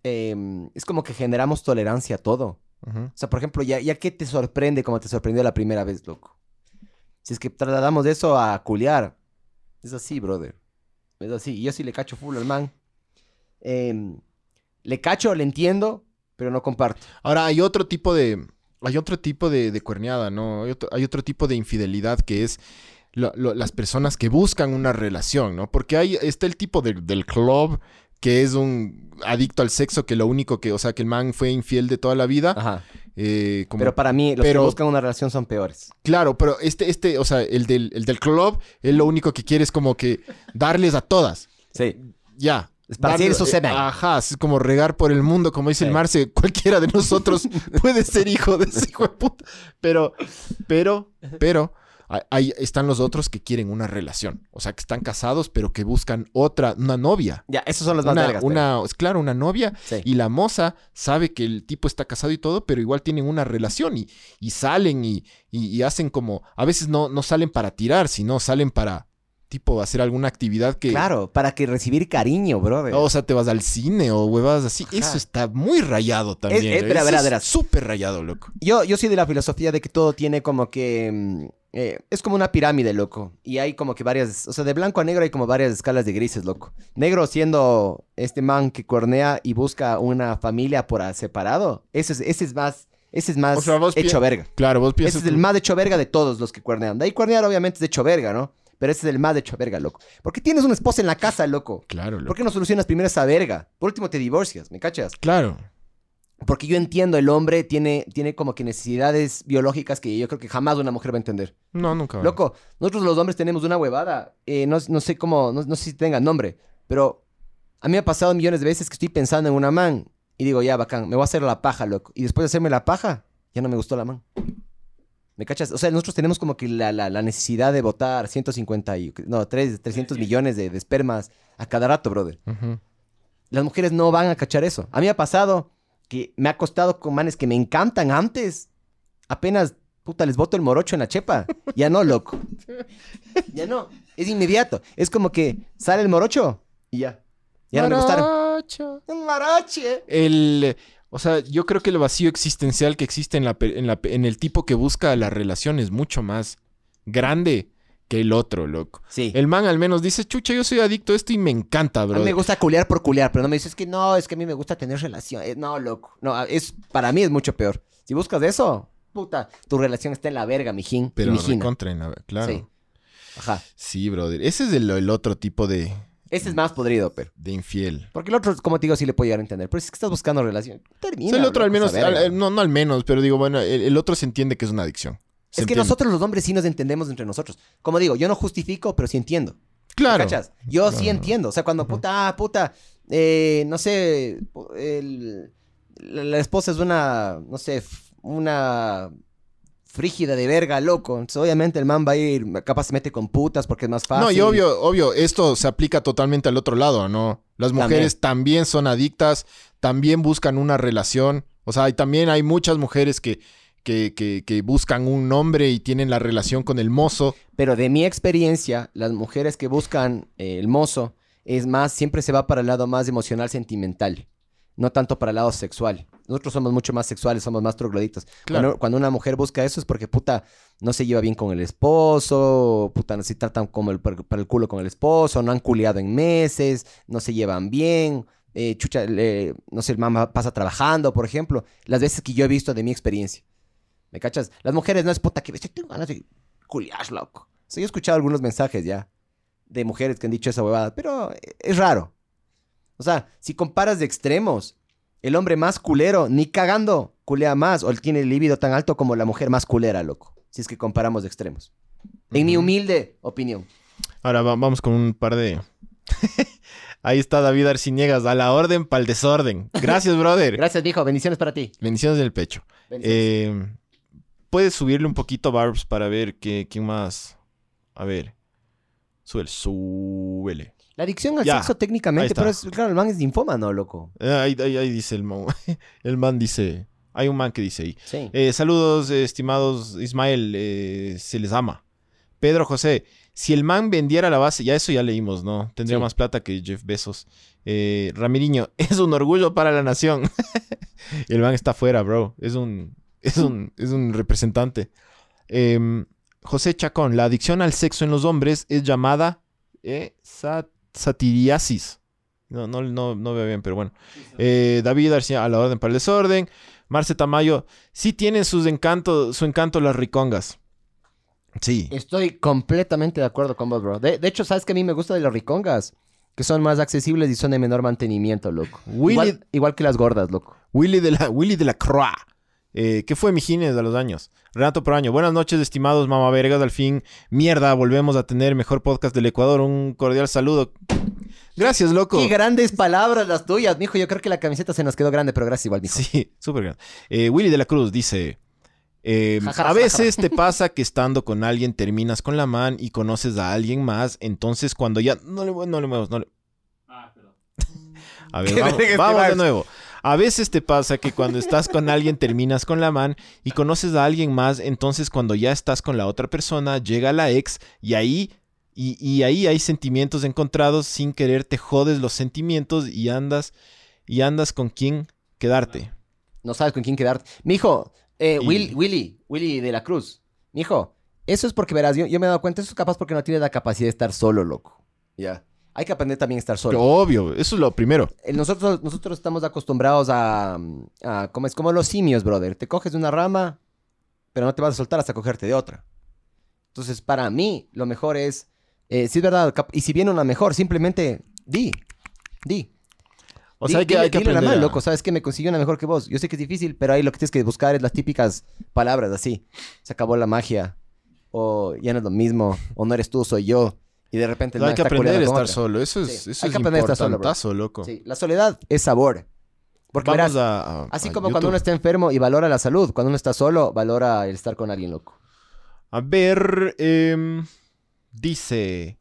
em, es como que generamos tolerancia a todo. O sea, por ejemplo, ya, ya que te sorprende como te sorprendió la primera vez, loco. Si es que trasladamos eso a culiar. Es así, brother. Es así. Y yo sí le cacho full al man. Em, le cacho, le entiendo, pero no comparto. Ahora, hay otro tipo de. Hay otro tipo de, de cuerneada, ¿no? Hay otro, hay otro tipo de infidelidad que es lo- lo- las personas que buscan una relación, ¿no? Porque hay, está el tipo del- del club que es un adicto al sexo que lo único que, o sea, que el man fue infiel de toda la vida. Ajá. eh, como- Pero para mí, los pero- que buscan una relación son peores. Claro, pero este, este, o sea, el del, el del club, él lo único que quiere es como que darles a todas. Sí. Ya. Esparcir Darle- su eh, Ajá, es como regar por el mundo, como dice el Sí. Marce, cualquiera de nosotros puede ser hijo de ese hijo de puta. Pero, pero, pero, ahí están los otros que quieren una relación. O sea, que están casados, pero que buscan otra, una novia. Ya, esos son los más Una, una, es claro, una novia. Sí. Y la moza sabe que el tipo está casado y todo, pero igual tienen una relación y, y salen y, y- y hacen como, a veces no, no salen para tirar, sino salen para, tipo, hacer alguna actividad que... Claro, para que recibir cariño, brother. O sea, te vas al cine o huevadas así. Ajá. Eso está muy rayado también. Es- es- ¿eh? Eso. Súper rayado, loco. Yo, yo soy de la filosofía de que todo tiene como que... mm, eh, es como una pirámide, loco. Y hay como que varias... O sea, de blanco a negro hay como varias escalas de grises, loco. Negro siendo este man que cornea y busca una familia por a- separado. Ese es, ese es más... Ese es más O sea, hecho verga. Claro, vos piensas... Ese es el más hecho verga de todos los que cuernean. De ahí cuernear obviamente es de hecho verga, ¿no? Pero ese es el más hecho verga, loco. ¿Por qué tienes una esposa en la casa, loco? Claro, ¿Por loco. qué no solucionas primero esa verga? Por último te divorcias, ¿me cachas? Claro. Porque yo entiendo, el hombre tiene, tiene como que necesidades biológicas que yo creo que jamás una mujer va a entender. No, nunca. va. Loco, nosotros los hombres tenemos una huevada. eh, no, no sé cómo, no, no sé si tenga nombre, pero a mí me ha pasado millones de veces que estoy pensando en una man y digo, ya, bacán, me voy a hacer la paja, loco. Y después de hacerme la paja, ya no me gustó la man. ¿Me cachas? O sea, nosotros tenemos como que la, la- la necesidad de botar 150 y, no, 3, 300 millones de, de espermas a cada rato, brother. Las mujeres no van a cachar eso. A mí me ha pasado que me ha costado con manes que me encantan antes. Apenas, puta, les boto el morocho en la chepa. Ya no, loco. Ya no. Es inmediato. Es como que sale el morocho y ya. Ya no me gustaron. Morocho. Un moroche. El... O sea, yo creo que el vacío existencial que existe en, la, en, la en el tipo que busca la relación es mucho más grande que el otro, loco. Sí. El man al menos dice, chucha, yo soy adicto a esto y me encanta, A bro. mí me gusta culear por culear, pero no me dices que no, es que a mí me gusta tener relaciones. No, loco. No, es, para mí es mucho peor. Si buscas eso, puta, tu relación está en la verga, mijín. Pero mijina. recontra en la- claro. Sí. Sí. Ajá. brother. Ese es el, el otro tipo de, Ese es más podrido, pero. de infiel. Porque el otro, como te digo, sí le puedo llegar a entender. Pero si es que estás buscando relación, O termina. sea, el otro al menos, al- no, no al menos, pero digo, bueno, el, el otro se entiende que es una adicción. Se Es que nosotros los hombres sí nos entendemos entre nosotros. Como digo, yo no justifico, pero sí entiendo. ¿Me Claro. cachas? Yo sí entiendo. O sea, cuando puta, ah, puta, eh, no sé, el- la, la esposa es una, no sé, una frígida de verga, loco. Entonces, obviamente el man va a ir, capaz se mete con putas porque es más fácil. No, y obvio, obvio, esto se aplica totalmente al otro lado, ¿no? Las mujeres también, son adictas, también buscan una relación. O sea, y también hay muchas mujeres que, que, que, que buscan un hombre y tienen la relación con el mozo. Pero de mi experiencia, las mujeres que buscan eh, el mozo, es más, siempre se va para el lado más emocional, sentimental. No tanto para el lado sexual. Nosotros somos mucho más sexuales, somos más trogloditas. Claro. Cuando, cuando una mujer busca eso es porque, puta, no se lleva bien con el esposo, puta, no se tratan como el, para el culo con el esposo, no han culiado en meses, no se llevan bien. eh, chucha, no sé, el mamá pasa trabajando, por ejemplo. Las veces que yo he visto de mi experiencia. ¿Me cachas? Las mujeres no es puta que estoy tengo ganas de culiar, loco. O sea, yo he escuchado algunos mensajes ya de mujeres que han dicho esa huevada, pero eh, es raro. O sea, si comparas de extremos, el hombre más culero, ni cagando, culea más, o tiene el líbido tan alto como la mujer más culera, loco. Si es que comparamos de extremos. En mi humilde opinión. Ahora va- vamos con un par de... Ahí está David Arciniegas, a la orden para el desorden. Gracias, brother. Gracias, viejo. Bendiciones para ti. Bendiciones del pecho. Bendiciones. Eh, Puedes subirle un poquito, Barbs, para ver qué, quién más. A ver. Súbele, súbele. La adicción al ya. sexo técnicamente, pero es, claro, el man es linfómano, loco. Eh, Ahí, ahí- ahí dice el man. El man dice. Hay un man que dice ahí. Sí. Eh, saludos, estimados Ismael. eh, se les ama. Pedro José. Si el man vendiera la base, ya eso ya leímos, ¿no? Tendría Sí. más plata que Jeff Bezos. Eh, Ramiriño, es un orgullo para la nación. El man está afuera, bro. Es un, es un, es un representante. Em, José Chacón, la adicción al sexo en los hombres es llamada eh, sa- satiriasis. No, no, no, no veo bien, pero bueno. Eh, David García, a la orden para el desorden. Marce Tamayo, sí tienen sus encanto, su encanto las ricongas. Sí. Estoy completamente de acuerdo con vos, bro. De, de hecho, ¿sabes que a mí me gusta de las ricongas? Que son más accesibles y son de menor mantenimiento, loco. Willy- Igual, igual que las gordas, loco. Willy de la, Willy de la Croix. Eh, ¿Qué fue Mijines de los años? Renato Proaño. Buenas noches, estimados mamá vergas. Al fin, mierda, volvemos a tener el mejor podcast del Ecuador. Un cordial saludo. Gracias, loco. Qué grandes palabras las tuyas, mijo. Yo creo que la camiseta se nos quedó grande, pero gracias igual, mijo. Sí, súper grande. Eh, Willy de la Cruz dice: eh, Jajara, A veces te pasa que estando con alguien terminas con la man y conoces a alguien más. Entonces, cuando ya. No le, no le muevas, no le. A ver, vamos, este vamos de nuevo. A veces te pasa que cuando estás con alguien terminas con la man y conoces a alguien más, entonces cuando ya estás con la otra persona llega la ex y ahí y, y ahí hay sentimientos encontrados sin querer te jodes los sentimientos y andas y andas con quién quedarte. No sabes con quién quedarte. Mijo, eh, Y- Will- Willy, Willy de la Cruz. Mijo, eso es porque verás, yo, yo me he dado cuenta, eso es capaz porque no tienes la capacidad de estar solo, loco. Ya. Hay que aprender también a estar solo. Obvio, eso es lo primero. Eh, Nosotros, nosotros estamos acostumbrados a, a como es como los simios, brother. Te coges de una rama, pero no te vas a soltar hasta cogerte de otra. Entonces, para mí, lo mejor es, eh, sí es verdad, y si viene una mejor, simplemente di, di. O sea, Di- hay que, dile- hay que dile a la aprender. man, a- loco, ¿sabes qué? Me consiguió una mejor que vos. Yo sé que es difícil, pero ahí lo que tienes que buscar es las típicas palabras así. Se acabó la magia, o ya no es lo mismo, o no eres tú, soy yo. Y de repente el No, man hay que está aprender a estar otra. solo. Eso es, Sí, eso hay es que aprender a estar solo, bro. importantazo, loco. Sí, la soledad es sabor. Porque Vamos verás, a, a- Así a como cuando uno está enfermo y valora la salud, cuando uno está solo, valora el estar con alguien loco. A ver, em, dice...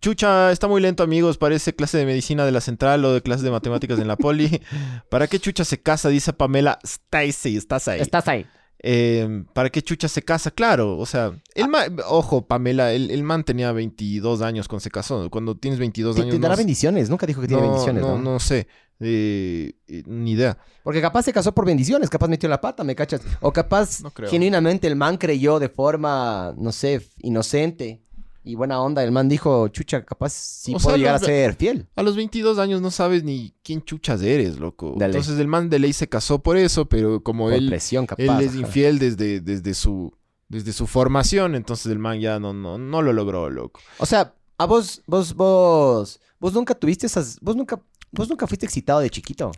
Chucha, está muy lento, amigos. Parece clase de medicina de la central o de clase de matemáticas en la poli. ¿Para qué Chucha se casa? Dice Pamela Stacy. Estás ahí. Estás ahí. Eh, ¿Para qué chucha se casa? Claro, o sea, el man- ojo, Pamela, el, el man tenía 22 años cuando se casó. Cuando tienes 22 Te, años. te dará no, bendiciones. Nunca dijo que tiene no, bendiciones, ¿no? no, no sé. Eh, eh, ni idea. Porque capaz se casó por bendiciones, capaz metió la pata, ¿me cachas? O capaz genuinamente el man creyó de forma, no sé, inocente y buena onda. El man dijo, chucha, capaz sí O puedo sea, llegar a ser fiel. A los 22 años no sabes ni quién chuchas eres, loco. Entonces el man de ley se casó por eso, pero como Por él, presión, capaz. él es infiel desde, desde su desde su formación, entonces el man ya no, no, no lo logró, loco. O sea, a vos, vos, vos, vos nunca tuviste esas, vos nunca, vos nunca fuiste excitado de chiquito.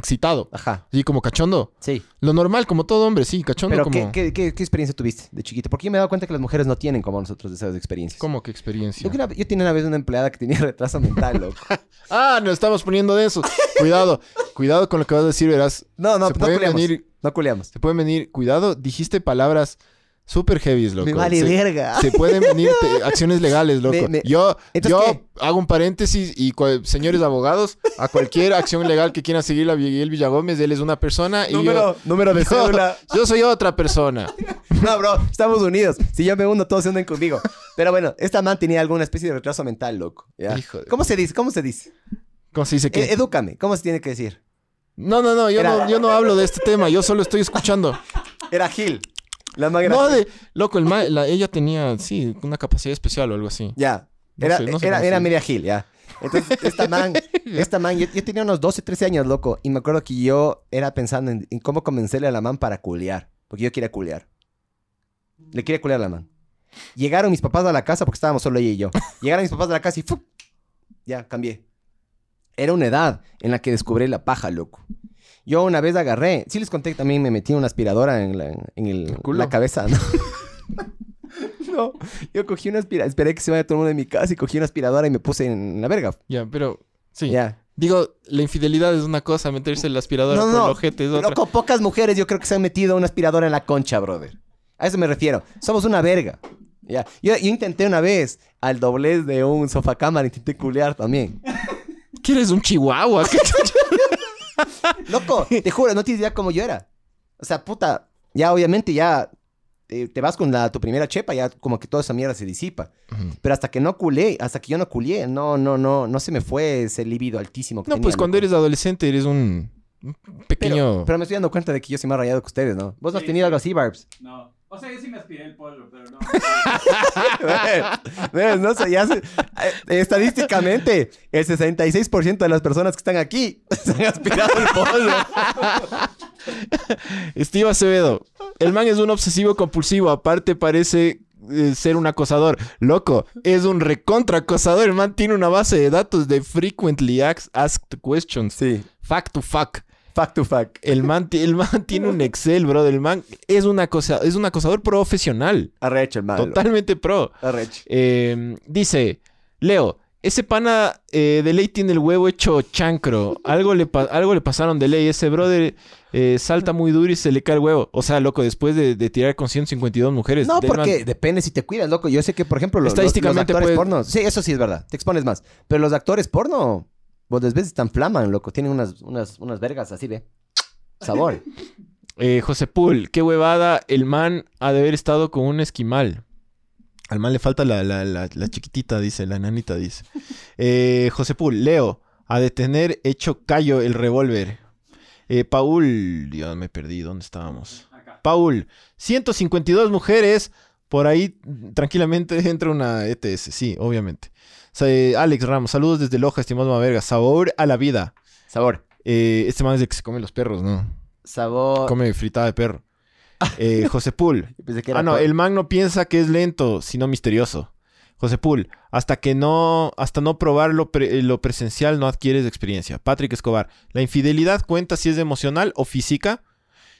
Excitado. Ajá, Sí, como cachondo. sí. Lo normal, como todo hombre, sí, cachondo Pero como... ¿qué, qué, qué, qué experiencia tuviste de chiquito? Porque yo me he dado cuenta que las mujeres no tienen como nosotros esas experiencias. ¿Cómo que experiencia? Yo, que una- yo tenía una vez una empleada que tenía retraso mental, loco. Ah, nos estamos poniendo de eso. cuidado, cuidado con lo que vas a decir, verás. No, no, se no pueden culeamos. venir, No culeamos. se pueden venir, cuidado, dijiste palabras súper heavy, loco. Me vale Se- verga. Se pueden venir te- acciones legales, loco. Me- me- Yo, yo ¿qué? hago un paréntesis y señores abogados, a cualquier acción legal que quieran seguir a Miguel Villagómez, él es una persona y Número, número de yo, cédula. yo soy otra persona. No, bro, estamos unidos. Si yo me uno, todos se unen conmigo. Pero bueno, esta man tenía alguna especie de retraso mental, loco. ¿ya? Hijo de- ¿Cómo se dice? ¿Cómo se dice? ¿Cómo se dice que? E- edúcame. ¿Cómo se tiene que decir? no, no, no yo, Era- no, yo no hablo de este tema, yo solo estoy escuchando. Era Gil. La No, de, loco, el ma- la- ella tenía, sí, una capacidad especial o algo así. Ya. No Era, sé, no sé era, era media Gil, ya. Entonces, esta man, esta man, yo, yo tenía unos 12, 13 años, loco. Y me acuerdo que yo era pensando en, en cómo convencerle a la man para culear. Porque yo quería culear. Le quería culear a la man. Llegaron mis papás a la casa porque estábamos solo ella y yo. Llegaron mis papás a la casa y ¡fu! Ya, cambié. Era una edad en la que descubrí la paja, loco. Yo una vez agarré, sí les conté que también me metí una aspiradora en la, en el- la cabeza, ¿no? no, yo cogí una aspiradora, esperé que se vaya todo el mundo de mi casa y cogí una aspiradora y me puse en la verga. Ya, pero, sí. Ya. Digo, la infidelidad es una cosa, meterse el aspirador No, por no. el ojete es otra. Loco, pocas mujeres yo creo que se han metido una aspiradora en la concha, brother. A eso me refiero. Somos una verga. Ya. Yo, yo intenté una vez al doblez de un sofá cámara, intenté culear también. ¿Quieres un chihuahua? ¿Qué? Loco, te juro, no tienes idea cómo yo era. O sea, puta, ya obviamente ya eh, te vas con la, tu primera chepa, ya como que toda esa mierda se disipa. Pero hasta que no culé, hasta que yo no culé, no, no, no, no se me fue ese libido altísimo que No, tenía, pues cuando eres adolescente eres un, pequeño... Pero, pero me estoy dando cuenta de que yo soy más rayado que ustedes, ¿no? ¿Vos no has Sí, tenido sí. algo así, Barbs? No. O sea, yo sí me aspiré el polvo, pero no. No sé, ya se- eh, estadísticamente, el 66% de las personas que están aquí se han aspirado el polvo. Steve Acevedo. El man es un obsesivo compulsivo. Aparte parece eh, ser un acosador. Loco, es un recontra acosador. El man tiene una base de datos de frequently asked questions. Sí, Fact to fact. Fact to fact. El man, ti- el man tiene un Excel, bro. El man es un, acosa- es un acosador profesional. Arrecho, hermano. Totalmente pro. Arrecho. Eh, dice, Leo, ese pana eh, de ley tiene el huevo hecho chancro. Algo le, algo le pasaron de ley. Ese brother eh, salta muy duro y se le cae el huevo. O sea, loco, después de, de tirar con 152 mujeres. No, porque man- depende si te cuidas, loco. Yo sé que, por ejemplo, los, los- los Estadísticamente actores puede- porno... Sí, eso sí es verdad. Te expones más. Pero los actores porno, vos desde veces tan flaman, loco. Tienen unas, unas, unas vergas así, ¿ve? Sabor. Eh, José Pool, qué huevada. El man ha de haber estado con un esquimal. Al man le falta la, la- la- la chiquitita, dice, la nanita, dice. Eh, José Pool, Leo, ha de tener hecho callo el revólver. Eh, Paul, Dios, me perdí, ¿dónde estábamos? Acá. Paul, 152 mujeres. Por ahí tranquilamente entra una ETS, sí, obviamente. Eh, Alex Ramos, saludos desde Loja, estimado Maverga. Sabor a la vida. Sabor. Eh, este man es de que se come los perros, ¿no? Sabor. Come fritada de perro. Eh, José Pool. Ah, no, el man no piensa que es lento, sino misterioso. José Pool, hasta que no, hasta no probar lo, pre- lo presencial no adquieres experiencia. Patrick Escobar, la infidelidad cuenta si es emocional o física.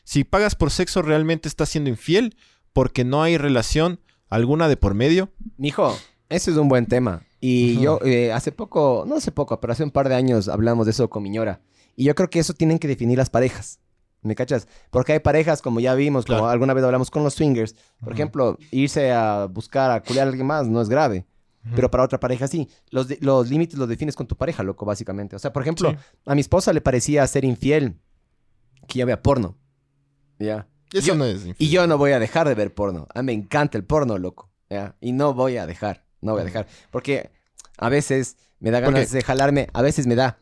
Si pagas por sexo, realmente estás siendo infiel porque no hay relación alguna de por medio. Mijo, ese es un buen tema. Y yo eh, hace poco, no hace poco, pero hace un par de años hablamos de eso con Miñora. Y yo creo que eso tienen que definir las parejas. ¿Me cachas? Porque hay parejas, como ya vimos, como alguna vez hablamos con los swingers. Por ejemplo, irse a buscar a culiar a alguien más no es grave. Pero para otra pareja sí. Los, los límites los defines con tu pareja, loco, básicamente. O sea, por ejemplo, Sí. a mi esposa le parecía ser infiel que ya vea porno. ¿Ya? Eso Yo- no es Y infidelidad. yo no voy a dejar de ver porno. A mí me encanta el porno, loco. ¿ya? Y no voy a dejar. No voy a dejar. Porque a veces me da ¿Por ganas de jalarme. A veces me da.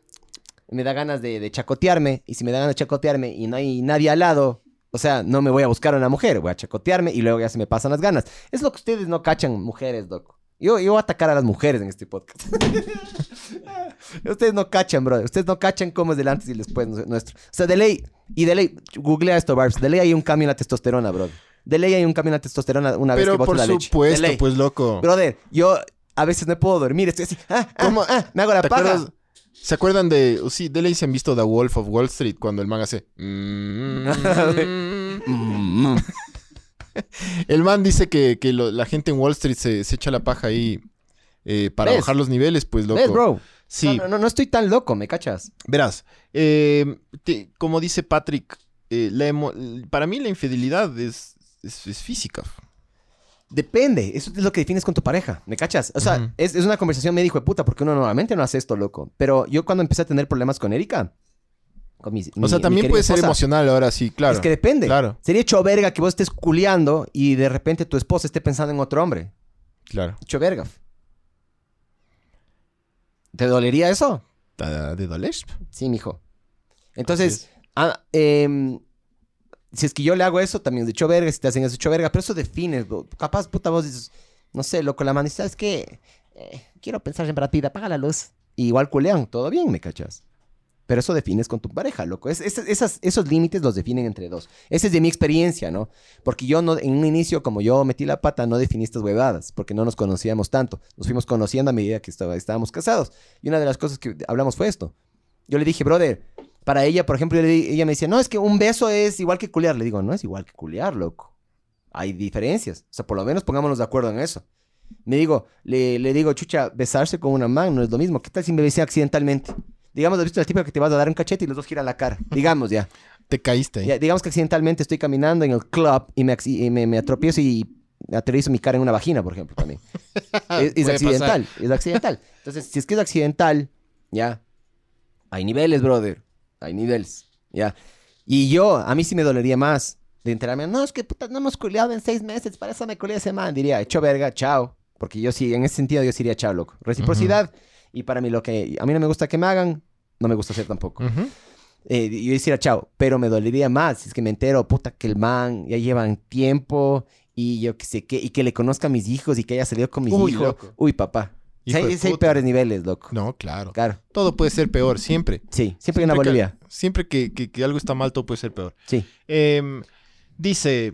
Me da ganas de, de chacotearme. Y si me da ganas de chacotearme y no hay nadie al lado. O sea, no me voy a buscar a una mujer. Voy a chacotearme y luego ya se me pasan las ganas. Es lo que ustedes no cachan, mujeres, loco. Yo, yo voy a atacar a las mujeres en este podcast. ustedes no cachan, bro. Ustedes no cachan cómo es del antes y el después nuestro. O sea, de ley. Y de ley. Googlea esto, Barbs. De ley hay un cambio en la testosterona, bro. De ley hay un cambio en la testosterona una vez que Pero botas por la leche. De supuesto, ley. pues loco. Brother, yo a veces no puedo dormir. Estoy así. ah, ah, ¿Cómo? ah, me hago la ¿Te paja. acuerdas? ¿Se acuerdan de... uh, Sí, de ley se han visto The Wolf of Wall Street cuando el man hace... mm, el man dice que, que lo- la gente en Wall Street se, se echa la paja ahí eh, para ¿Ves? bajar los niveles, pues loco. ¿Ves, bro? Sí, No, no, no estoy tan loco, ¿me cachas? verás. eh, te- como dice Patrick, eh, la para mí la infidelidad es, es, es física. Depende, eso es lo que defines con tu pareja, ¿me cachas? O sea, es, es una conversación me dijo de puta, porque uno normalmente no hace esto, loco. Pero yo cuando empecé a tener problemas con Erika, con mi, O sea, también puede ser emocional ahora, sí, claro. Es que depende. Claro, Sería hecho verga que vos estés culeando y de repente tu esposa esté pensando en otro hombre. claro. Hecho verga. ¿Te dolería eso? ¿De doler? Sí, mijo. Entonces, ah, em, si es que yo le hago eso, también es hecho verga, si te hacen eso hecho verga, pero eso defines, bro. capaz, puta, vos dices, no sé, loco, la mano, y sabes que quiero pensar en Pitt, apaga la luz. Y igual culean, todo bien, ¿me cachas? Pero eso defines con tu pareja, loco. Es- es- esas- esos límites los definen entre dos. Esa es de mi experiencia, ¿no? Porque yo no, en un inicio, como yo metí la pata, no definí estas huevadas, porque no nos conocíamos tanto. Nos fuimos conociendo a medida que estaba- estábamos casados. Y una de las cosas que hablamos fue esto. Yo le dije, brother, para ella, por ejemplo, le ella me decía, no, es que un beso es igual que culiar. Le digo, no es igual que culiar, loco. Hay diferencias. O sea, por lo menos pongámonos de acuerdo en eso. Me digo, le, le digo, chucha, besarse con una mano no es lo mismo. ¿Qué tal si me besé accidentalmente? Digamos, ¿has visto la típica que te vas a dar un cachete y los dos giran la cara? Digamos ya. Te caíste. Ya, digamos que accidentalmente estoy caminando en el club y me, y me, me atropiezo y aterrizo mi cara en una vagina, por ejemplo, también. es, es accidental, es accidental. Entonces, si es que es accidental, ya, hay niveles, brother. Hay niveles, ya. Y yo, a mí sí me dolería más de enterarme, no, es que puta, no hemos culiado en seis meses, para eso me culié ese man. Diría, hecho verga, chao. Porque yo sí, en ese sentido, yo sí diría chao, loco. Reciprocidad. Y para mí, lo que a mí no me gusta que me hagan, no me gusta hacer tampoco. Ujú. Eh, yo decía chao, pero me dolería más si es que me entero, puta, que el man ya llevan tiempo y yo qué sé qué, y que le conozca a mis hijos y que haya salido con mis Uy, hijos. loco. Uy, papá. Hijo Sí, hay peores niveles, loco. No, claro. Claro. Todo puede ser peor, siempre. Sí, siempre hay una que- Bolivia. siempre que, que- que algo está mal, todo puede ser peor. Sí. Em, dice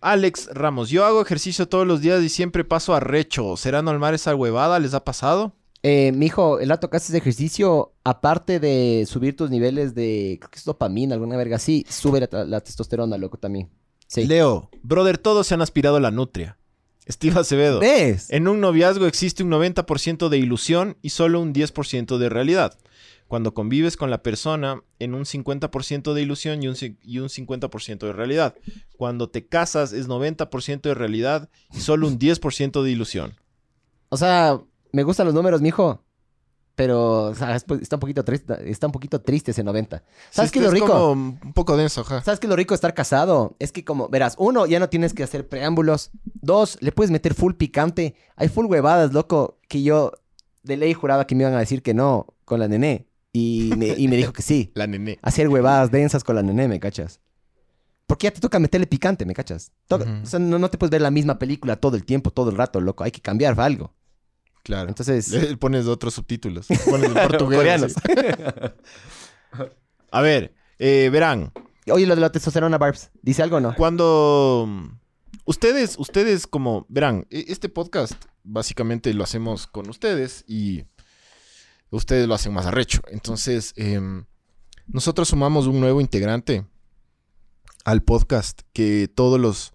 Alex Ramos, yo hago ejercicio todos los días y siempre paso a recho. ¿Será normal esa huevada? ¿Les ha pasado? Eh, mijo, el dato que haces de ejercicio, aparte de subir tus niveles de, creo que es dopamina, alguna verga así, sube la, la testosterona, loco, también. Sí. Leo, brother, todos se han aspirado a la nutria. Steve Acevedo. ¿Ves? En un noviazgo existe un 90% de ilusión y solo un 10% de realidad. Cuando convives con la persona, en un 50% de ilusión y un, y un 50% de realidad. Cuando te casas es 90% de realidad y solo un 10% de ilusión. O sea, me gustan los números, mijo. Pero, o sea, es- está un poquito triste, está un poquito triste ese 90. ¿Sabes Sí, qué es lo es rico? como un poco denso. ¿Sabes qué es lo rico de estar casado? Es que como, verás, uno, ya no tienes que hacer preámbulos. Dos, le puedes meter full picante. Hay full huevadas, loco, que yo de ley juraba que me iban a decir que no con la nené. Y me, y me dijo que sí. La nené. Hacer huevadas densas con la nené, ¿me cachas? Porque ya te toca meterle picante, ¿me cachas? O sea, no, no te puedes ver la misma película todo el tiempo, todo el rato, loco. Hay que cambiar algo. Claro. Entonces... Le pones otros subtítulos. Pones en portugués. A ver, eh, verán. Oye, lo de la testosterona, Barbs. ¿Dice algo o no? Cuando ustedes, ustedes como, verán, e- este podcast básicamente lo hacemos con ustedes y ustedes lo hacen más arrecho. Entonces, em, nosotros sumamos un nuevo integrante al podcast que todos los,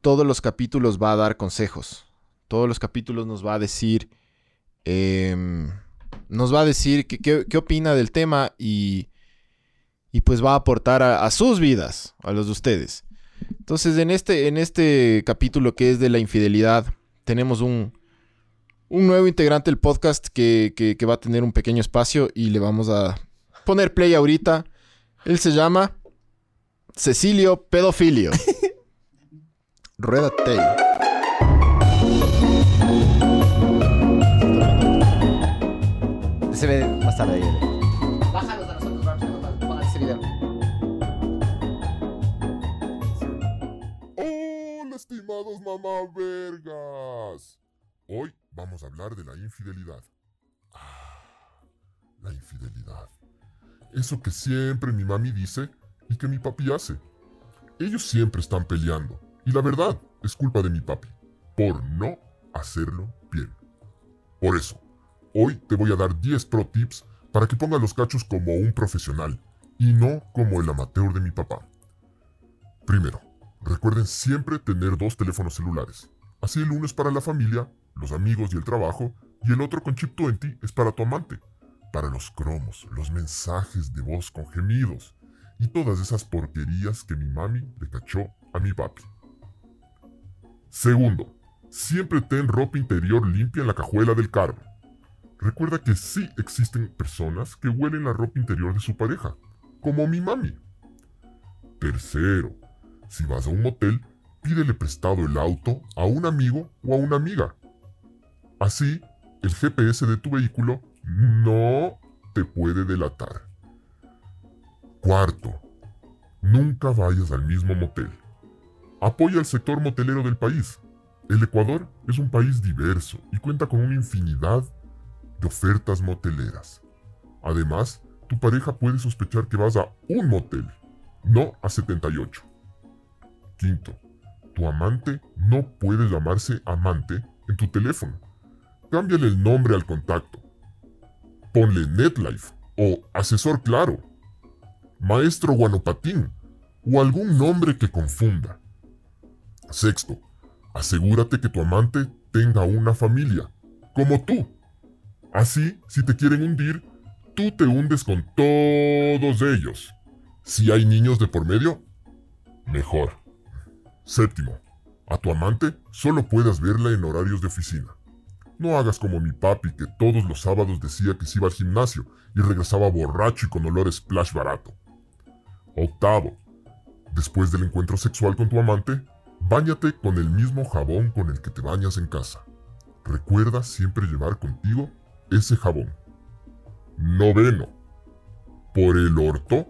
todos los capítulos va a dar consejos. Todos los capítulos nos va a decir, em, nos va a decir qué qué opina del tema y, y pues va a aportar a, a sus vidas, a los de ustedes. Entonces, en este, en este capítulo que es de la infidelidad, tenemos un, un nuevo integrante del podcast que, que- que va a tener un pequeño espacio y le vamos a poner play ahorita. Él se llama Cecilio Pedofilio. Rueda Se ve más tarde ahí. Bájanos a nosotros, vamos a ese video. Hola, estimados mamá vergas. Hoy vamos a hablar de la infidelidad. Ah, la infidelidad. Eso que siempre mi mami dice y que mi papi hace. Ellos siempre están peleando. Y la verdad es culpa de mi papi. Por no hacerlo bien. Por eso, hoy te voy a dar 10 pro tips para que pongas los cachos como un profesional y no como el amateur de mi papá. Primero, recuerden siempre tener dos teléfonos celulares. Así el uno es para la familia, los amigos y el trabajo, y el otro con chip 20 es para tu amante, para los cromos, los mensajes de voz con gemidos y todas esas porquerías que mi mami le cachó a mi papi. Segundo, siempre ten ropa interior limpia en la cajuela del carro. Recuerda que sí existen personas que huelen la ropa interior de su pareja, como mi mami. Tercero, si vas a un motel, pídele prestado el auto a un amigo o a una amiga. Así, el GPS de tu vehículo no te puede delatar. Cuarto, nunca vayas al mismo motel. Apoya al sector motelero del país. El Ecuador es un país diverso y cuenta con una infinidad de ofertas moteleras. Además, tu pareja puede sospechar que vas a un motel, no a 78. Quinto, tu amante no puede llamarse amante en tu teléfono. Cámbiale el nombre al contacto. Ponle NetLife o Asesor Claro, Maestro Guanopatín o algún nombre que confunda. Sexto, asegúrate que tu amante tenga una familia, como tú. Así, si te quieren hundir, tú te hundes con todos ellos. Si hay niños de por medio, mejor. Séptimo, a tu amante solo puedas verla en horarios de oficina. No hagas como mi papi que todos los sábados decía que se iba al gimnasio y regresaba borracho y con olor splash barato. Octavo, después del encuentro sexual con tu amante, báñate con el mismo jabón con el que te bañas en casa. Recuerda siempre llevar contigo ese jabón. Noveno, por el orto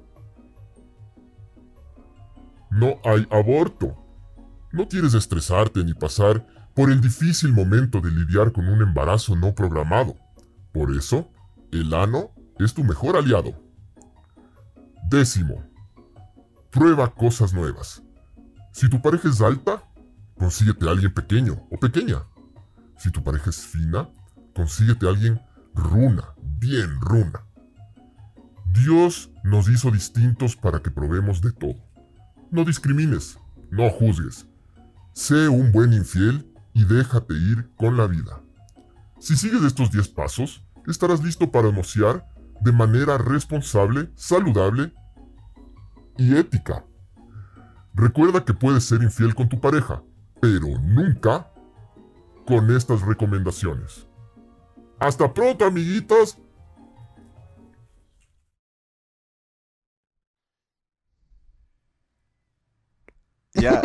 no hay aborto. No quieres estresarte ni pasar por el difícil momento de lidiar con un embarazo no programado. Por eso, el ano es tu mejor aliado. Décimo, prueba cosas nuevas. Si tu pareja es alta, consíguete a alguien pequeño o pequeña. Si tu pareja es fina, consíguete a alguien runa, bien runa. Dios nos hizo distintos para que probemos de todo. No discrimines, no juzgues. Sé un buen infiel y déjate ir con la vida. Si sigues estos 10 pasos, estarás listo para mociar de manera responsable, saludable y ética. Recuerda que puedes ser infiel con tu pareja, pero nunca con estas recomendaciones. Hasta pronto, amiguitos. Ya.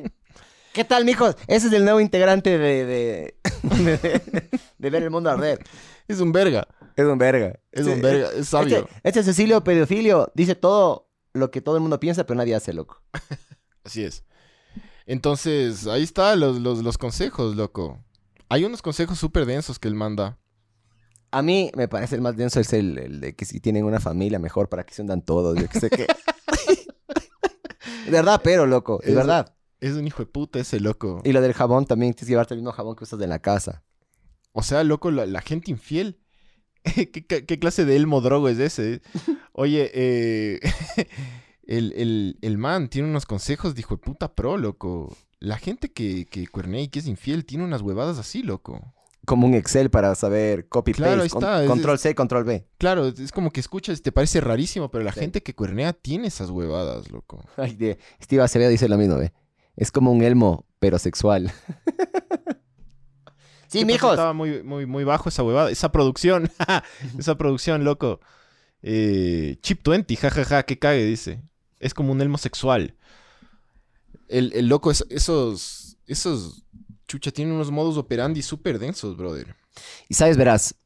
¿Qué tal, mijos? Ese es el nuevo integrante de, de, de- de ver el mundo arder. Es un verga. Es un verga. Es un verga. Es sabio. Este, este Cecilio Pedofilio dice todo lo que todo el mundo piensa, pero nadie hace, loco. Así es. Entonces, ahí está los, los, los consejos, loco. Hay unos consejos súper densos que él manda. A mí me parece el más denso es el, el de que si tienen una familia mejor para que se hundan todos. Yo que sé qué. Es verdad, pero loco, es Es- verdad. Es un hijo de puta ese loco. Y lo del jabón también, tienes que llevarte el mismo jabón que usas en la casa. O sea, loco, la, la gente infiel. ¿Qué, qué- qué clase de elmo drogo es ese? Oye, eh, el, el- el man tiene unos consejos de hijo de puta pro, loco. La gente que, que cuernea y que es infiel tiene unas huevadas así, loco. Como un Excel para saber copy paste. Claro, con- control C, control B. Claro, es como que escuchas y te parece rarísimo, pero la Sí. gente que cuernea tiene esas huevadas, loco. Ay, de- Steve Acevedo dice lo mismo, ¿ve? Es como un elmo, pero sexual. sí, mijos. Estaba muy, muy, muy bajo esa huevada. Esa producción. esa producción, loco. Eh, Chip 20, jajaja, que cague, dice. Es como un elmo sexual. El, el loco, es- esos, esos, chucha, tienen unos modos operandi súper densos, brother. Y sabes, verás,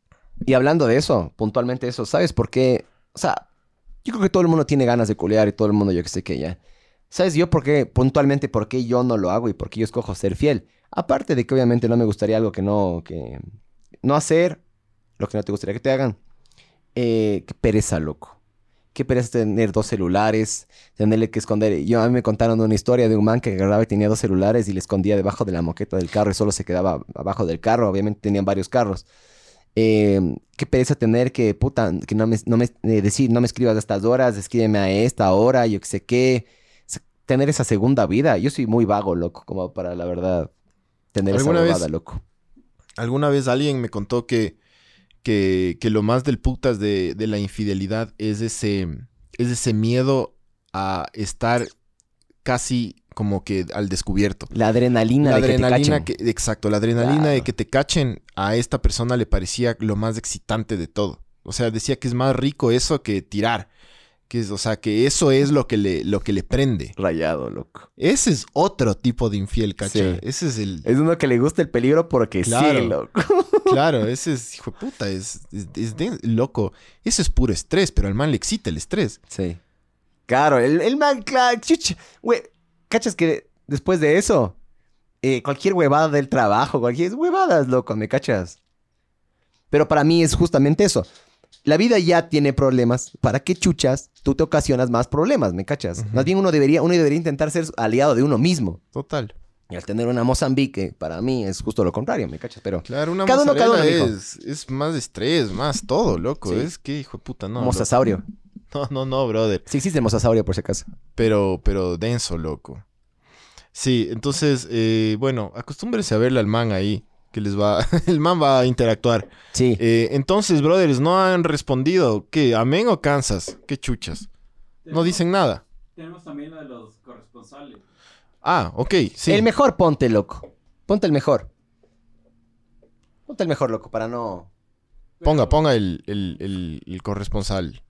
y hablando de eso, puntualmente eso, ¿sabes por qué? O sea, yo creo que todo el mundo tiene ganas de culear y todo el mundo, yo que sé que ya. ¿Sabes yo por qué, puntualmente, por qué yo no lo hago y por qué yo escojo ser fiel? Aparte de que obviamente no me gustaría algo que no, que no hacer, lo que no te gustaría que te hagan. Eh, pereza, loco. Qué pereza tener dos celulares, tenerle que esconder. Yo a mí me contaron una historia de un man que agarraba y tenía dos celulares y le escondía debajo de la moqueta del carro y solo se quedaba abajo del carro. Obviamente tenían varios carros. Eh, qué pereza tener que, puta, que no me, no me eh, decir, no me escribas a estas horas, escríbeme a esta hora, yo que sé qué. Tener esa segunda vida. Yo soy muy vago, loco, como para la verdad tener esa ¿Alguna vez- huevada, loco. Alguna vez alguien me contó que, que, que lo más del putas de, de la infidelidad es ese, es ese miedo a estar casi como que al descubierto. La adrenalina La de que te cachen. que, exacto, la adrenalina de que te cachen a esta persona le parecía lo más excitante de todo. O sea, decía que es más rico eso que tirar. Que es, o sea, que eso es lo que le, lo que le prende. Rayado, loco. Ese es otro tipo de infiel, ¿cacha? Sí. Ese es el. Es uno que le gusta el peligro porque Claro. sí, loco. Claro, ese es, hijo de puta, es, es, es de- loco. Eso es puro estrés, pero al man le excita el estrés. Sí. Claro, el, el man, claro, chucha. Güey, ¿cachas que después de eso, eh, cualquier huevada del trabajo, cualquier huevadas, loco, ¿me cachas? Pero para mí es justamente eso. La vida ya tiene problemas. ¿Para qué chuchas tú te ocasionas más problemas, me cachas? Más bien uno debería, uno debería intentar ser aliado de uno mismo. Total. Y al tener una Mozambique, para mí es justo lo contrario, ¿me cachas? Pero Claro, una Cada uno, cada uno, es, es más estrés, más todo, loco. Sí. Es que, hijo de puta, no. mozasaurio. loco. No, no, no, brother. Sí existe el mozasaurio, por si acaso. Pero, pero denso, loco. Sí, entonces, eh, bueno, acostúmbrense a verle al man ahí, que les va, el man va a interactuar. Sí. Eh, entonces, brothers, no han respondido. ¿Qué? ¿Amén o Kansas? ¿Qué chuchas? No dicen nada. Tenemos también lo de los corresponsales. Ah, ok, sí. El mejor ponte, loco. Ponte el mejor. Ponte el mejor, loco, para no... Ponga, ponga el, el- el- el corresponsal.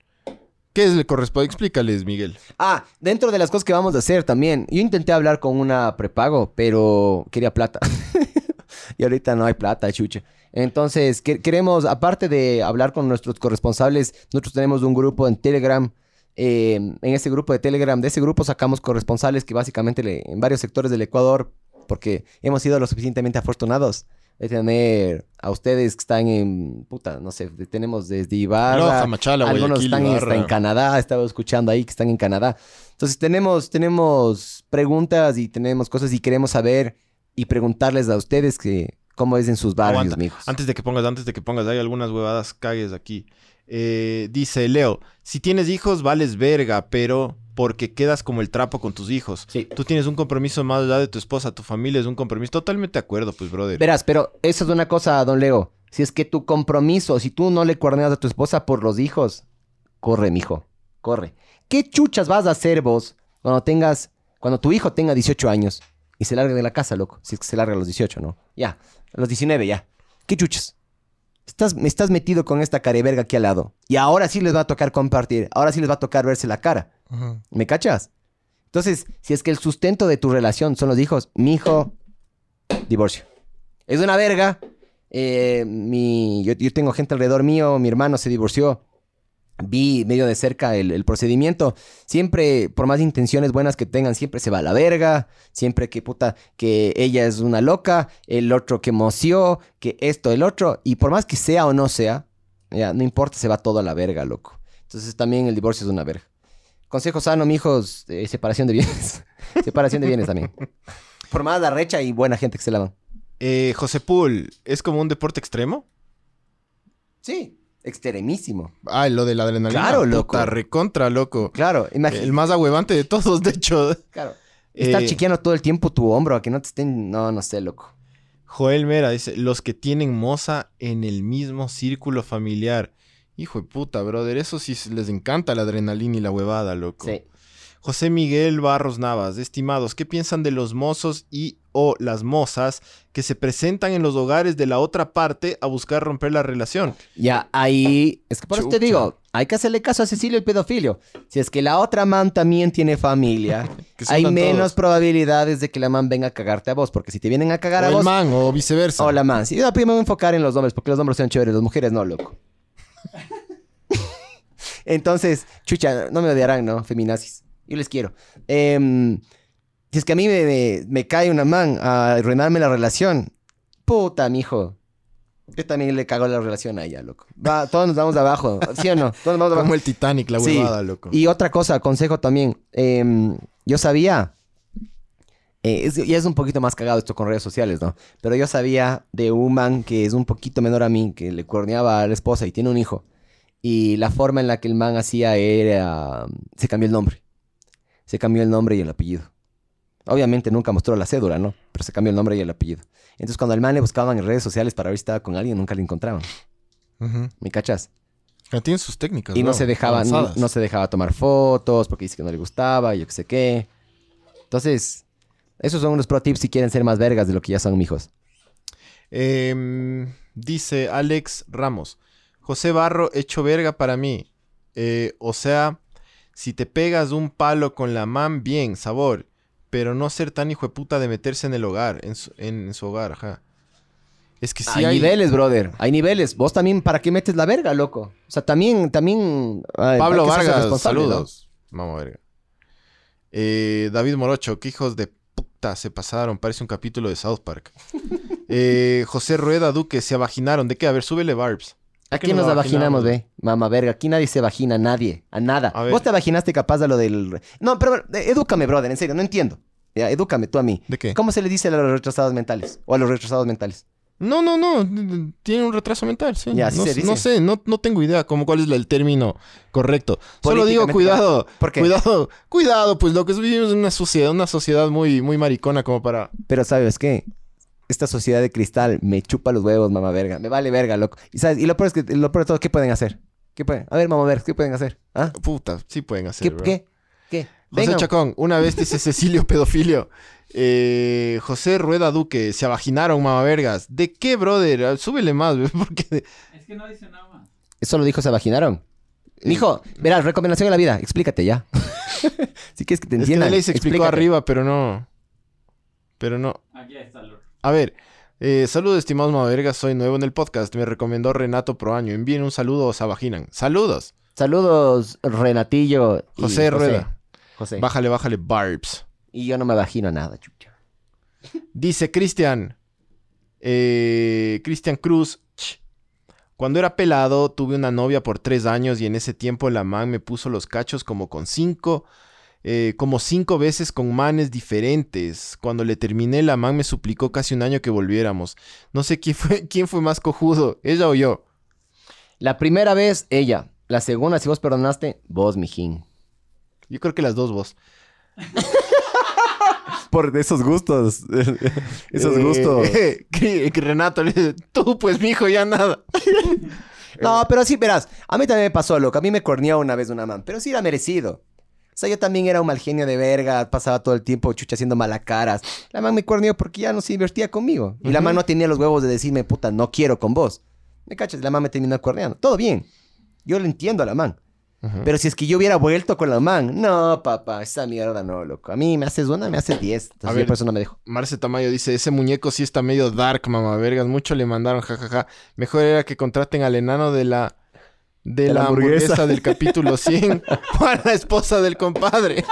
¿Qué es el corresponsal? Explícales, Miguel. Ah, dentro de las cosas que vamos a hacer también. Yo intenté hablar con una prepago, pero quería plata. y ahorita no hay plata, chucha. Entonces, que- queremos, aparte de hablar con nuestros corresponsables, nosotros tenemos un grupo en Telegram. Eh, en ese grupo de Telegram, de ese grupo sacamos corresponsales que básicamente le- en varios sectores del Ecuador, porque hemos sido lo suficientemente afortunados de tener a ustedes que están en, puta, no sé, tenemos desde Ibarra, Loja, Machala, algunos están Ibarra. en Canadá, estaba escuchando ahí que están en Canadá. Entonces tenemos, tenemos preguntas y tenemos cosas y queremos saber y preguntarles a ustedes que cómo es en sus barrios, mijos. Antes de que pongas, antes de que pongas, hay algunas huevadas cagues aquí. Eh, dice Leo, si tienes hijos, vales verga, pero porque quedas como el trapo con tus hijos. Sí. Tú tienes un compromiso más allá de tu esposa, tu familia es un compromiso. Totalmente de acuerdo, pues, brother. Verás, pero eso es una cosa, don Leo. Si es que tu compromiso, si tú no le cuerneas a tu esposa por los hijos, corre, mijo, corre. ¿Qué chuchas vas a hacer vos cuando tengas, cuando tu hijo tenga 18 años y se largue de la casa, loco? Si es que se larga a los 18, ¿no? Ya, a los 19 ya. ¿Qué chuchas? Estás, me estás metido con esta careverga aquí al lado. Y ahora sí les va a tocar compartir. Ahora sí les va a tocar verse la cara. ¿Me cachas? Entonces, si es que el sustento de tu relación son los hijos, mi hijo, divorcio. Es una verga. Eh, mi, yo, yo tengo gente alrededor mío, mi hermano se divorció. Vi medio de cerca el, el procedimiento. Siempre, por más intenciones buenas que tengan, siempre se va a la verga. Siempre que puta, que ella es una loca, el otro que moció, que esto, el otro. Y por más que sea o no sea, ya, no importa, se va todo a la verga, loco. Entonces también el divorcio es una verga. Consejo sano, mijos, eh, separación de bienes. separación de bienes también. Por más la recha y buena gente que se lavan. Eh, José Pool, ¿es como un deporte extremo? Sí, extremísimo. Ah, lo de la adrenalina. Claro, loco. Puta, recontra, loco. Claro, imagínate. El más ahuevante de todos, de hecho. Claro. Estar Eh, chiqueando todo el tiempo tu hombro a que no te estén. No, no sé, loco. Joel Mera dice, los que tienen moza en el mismo círculo familiar. Hijo de puta, brother, eso sí les encanta la adrenalina y la huevada, loco. Sí. José Miguel Barros Navas, estimados, ¿qué piensan de los mozos y o las mozas que se presentan en los hogares de la otra parte a buscar romper la relación? Ya, ahí. Es que por eso te digo. hay que hacerle caso a Cecilio el pedofilio. Si es que la otra man también tiene familia, hay menos todos. probabilidades de que la man venga a cagarte a vos. Porque si te vienen a cagar O a el vos, man, o viceversa. o la man. Sí, yo primero me voy a enfocar en los hombres, porque los hombres son chéveres, las mujeres no, loco. Entonces, chucha, no me odiarán, ¿no? Feminazis. Yo les quiero. Em, si es que a mí me, me- me cae una man a arruinarme la relación, puta, mijo. Yo también le cago la relación a ella, loco. Va, todos nos vamos de abajo, ¿sí o no? Todos nos vamos de abajo. Como el Titanic, la Sí. huevada, loco. Y otra cosa, consejo también. em, yo sabía. eh, es, ya es un poquito más cagado esto con redes sociales, ¿no? Pero yo sabía de un man que es un poquito menor a mí, que le cuerneaba a la esposa y tiene un hijo. Y la forma en la que el man hacía era. Se cambió el nombre. Se cambió el nombre y el apellido. Obviamente nunca mostró la cédula, ¿no? Pero se cambió el nombre y el apellido. Entonces cuando al man le buscaban en redes sociales para ver si estaba con alguien, nunca le encontraban. Ujú. ¿Me cachas? Ya Tienen sus técnicas, Y no se dejaba, no, se dejaba tomar fotos porque dice que no le gustaba, yo qué sé qué. Entonces, esos son unos pro tips si quieren ser más vergas de lo que ya son mijos. Em, dice Alex Ramos. José Barro, hecho verga para mí. Eh, o sea, si te pegas un palo con la man, bien, sabor. Pero no ser tan hijo de puta de meterse en el hogar, en su, en- en su hogar, ajá. Es que sí hay, hay... niveles, brother. Hay niveles. Vos también, ¿para qué metes la verga, loco? O sea, también, también... ay, Pablo Vargas, responsable, ¿no? saludos. Vamos verga. Eh, David Morocho, qué hijos de puta se pasaron. Parece un capítulo de South Park. Eh, José Rueda Duque, se avaginaron. ¿De qué? A ver, súbele Barbs. ¿De qué Aquí nos avaginamos? vaginamos, ve. Mamá verga, aquí nadie se vagina, nadie, a nada. A. Vos te vaginaste capaz de lo del... No, pero eh, edúcame, brother, en serio, no entiendo. Ya, edúcame tú a mí. ¿De qué? ¿Cómo se le dice a los retrasados mentales? O a los retrasados mentales. No, no, no. Tiene un retraso mental, sí. Ya, no, se sé- dice. no sé, no, no tengo idea como cuál es el término correcto. Solo digo, cuidado. ¿Por qué? Cuidado, cuidado, pues lo que vivimos en una sociedad, una sociedad muy, muy maricona como para. Pero ¿sabes qué? Esta sociedad de cristal me chupa los huevos, mamá verga. Me vale verga, loco. Y, ¿sabes? y lo peor es que, lo peor de todo, ¿qué pueden hacer? ¿Qué pueden? A ver, mamá verga, ¿qué pueden hacer? ¿Ah? Puta, sí pueden hacer. ¿Qué? bro. ¿Qué? ¿Qué? José Vengan. Chacón, una vez dice Cecilio pedofilio. Eh, José Rueda Duque, se avaginaron, mamavergas. ¿De qué, brother? Ah, Súbele más, porque... Es que no dice nada más. Eso lo dijo, se vaginaron. Mijo, verás, recomendación de la vida. Explícate ya. si quieres que te Es que entiendan. Nelly se explicó explícate. arriba, pero no... Pero no... Aquí está el A ver, eh, saludos, estimados mamavergas. Soy nuevo en el podcast. Me recomendó Renato Proaño. Envíen un saludo o se avaginan. Saludos. Saludos, Renatillo. y José Rueda. José. Bájale, bájale, Barbs. Y yo no me vagino nada, chucha. Dice Cristian. eh, Cristian Cruz. ch, Cuando era pelado, tuve una novia por tres años y en ese tiempo la man me puso los cachos como con cinco. Eh, como cinco veces con manes diferentes. Cuando le terminé, la man me suplicó casi un año que volviéramos. No sé quién fue, quién fue más cojudo, ella o yo. La primera vez, ella. La segunda, si vos perdonaste, vos, mijín. Yo creo que las dos vos. Por esos gustos. esos Eh, gustos. que, que Renato le dice, tú pues, mijo, ya nada. No, pero sí, verás. A mí también me pasó, loco. A mí me corneó una vez una man. Pero sí era merecido. O sea, yo también era un mal genio de verga. Pasaba todo el tiempo chucha haciendo malacaras. La man me corneó porque ya no se invertía conmigo. Y la man no tenía los huevos de decirme, puta, no quiero con vos. ¿Me cachas? La man me terminó corneando. Todo bien. Yo lo entiendo a la man. Pero si es que yo hubiera vuelto con la man, no, papá, esa mierda no, loco. A mí me haces una, me haces diez. Entonces, A ver. por eso no me dejo. Marce Tamayo dice, ese muñeco sí está medio dark, mamá vergas. Mucho le mandaron, jajaja. Mejor era que contraten al enano de la... De, De la hamburguesa. hamburguesa. del capítulo 100 o a la esposa del compadre.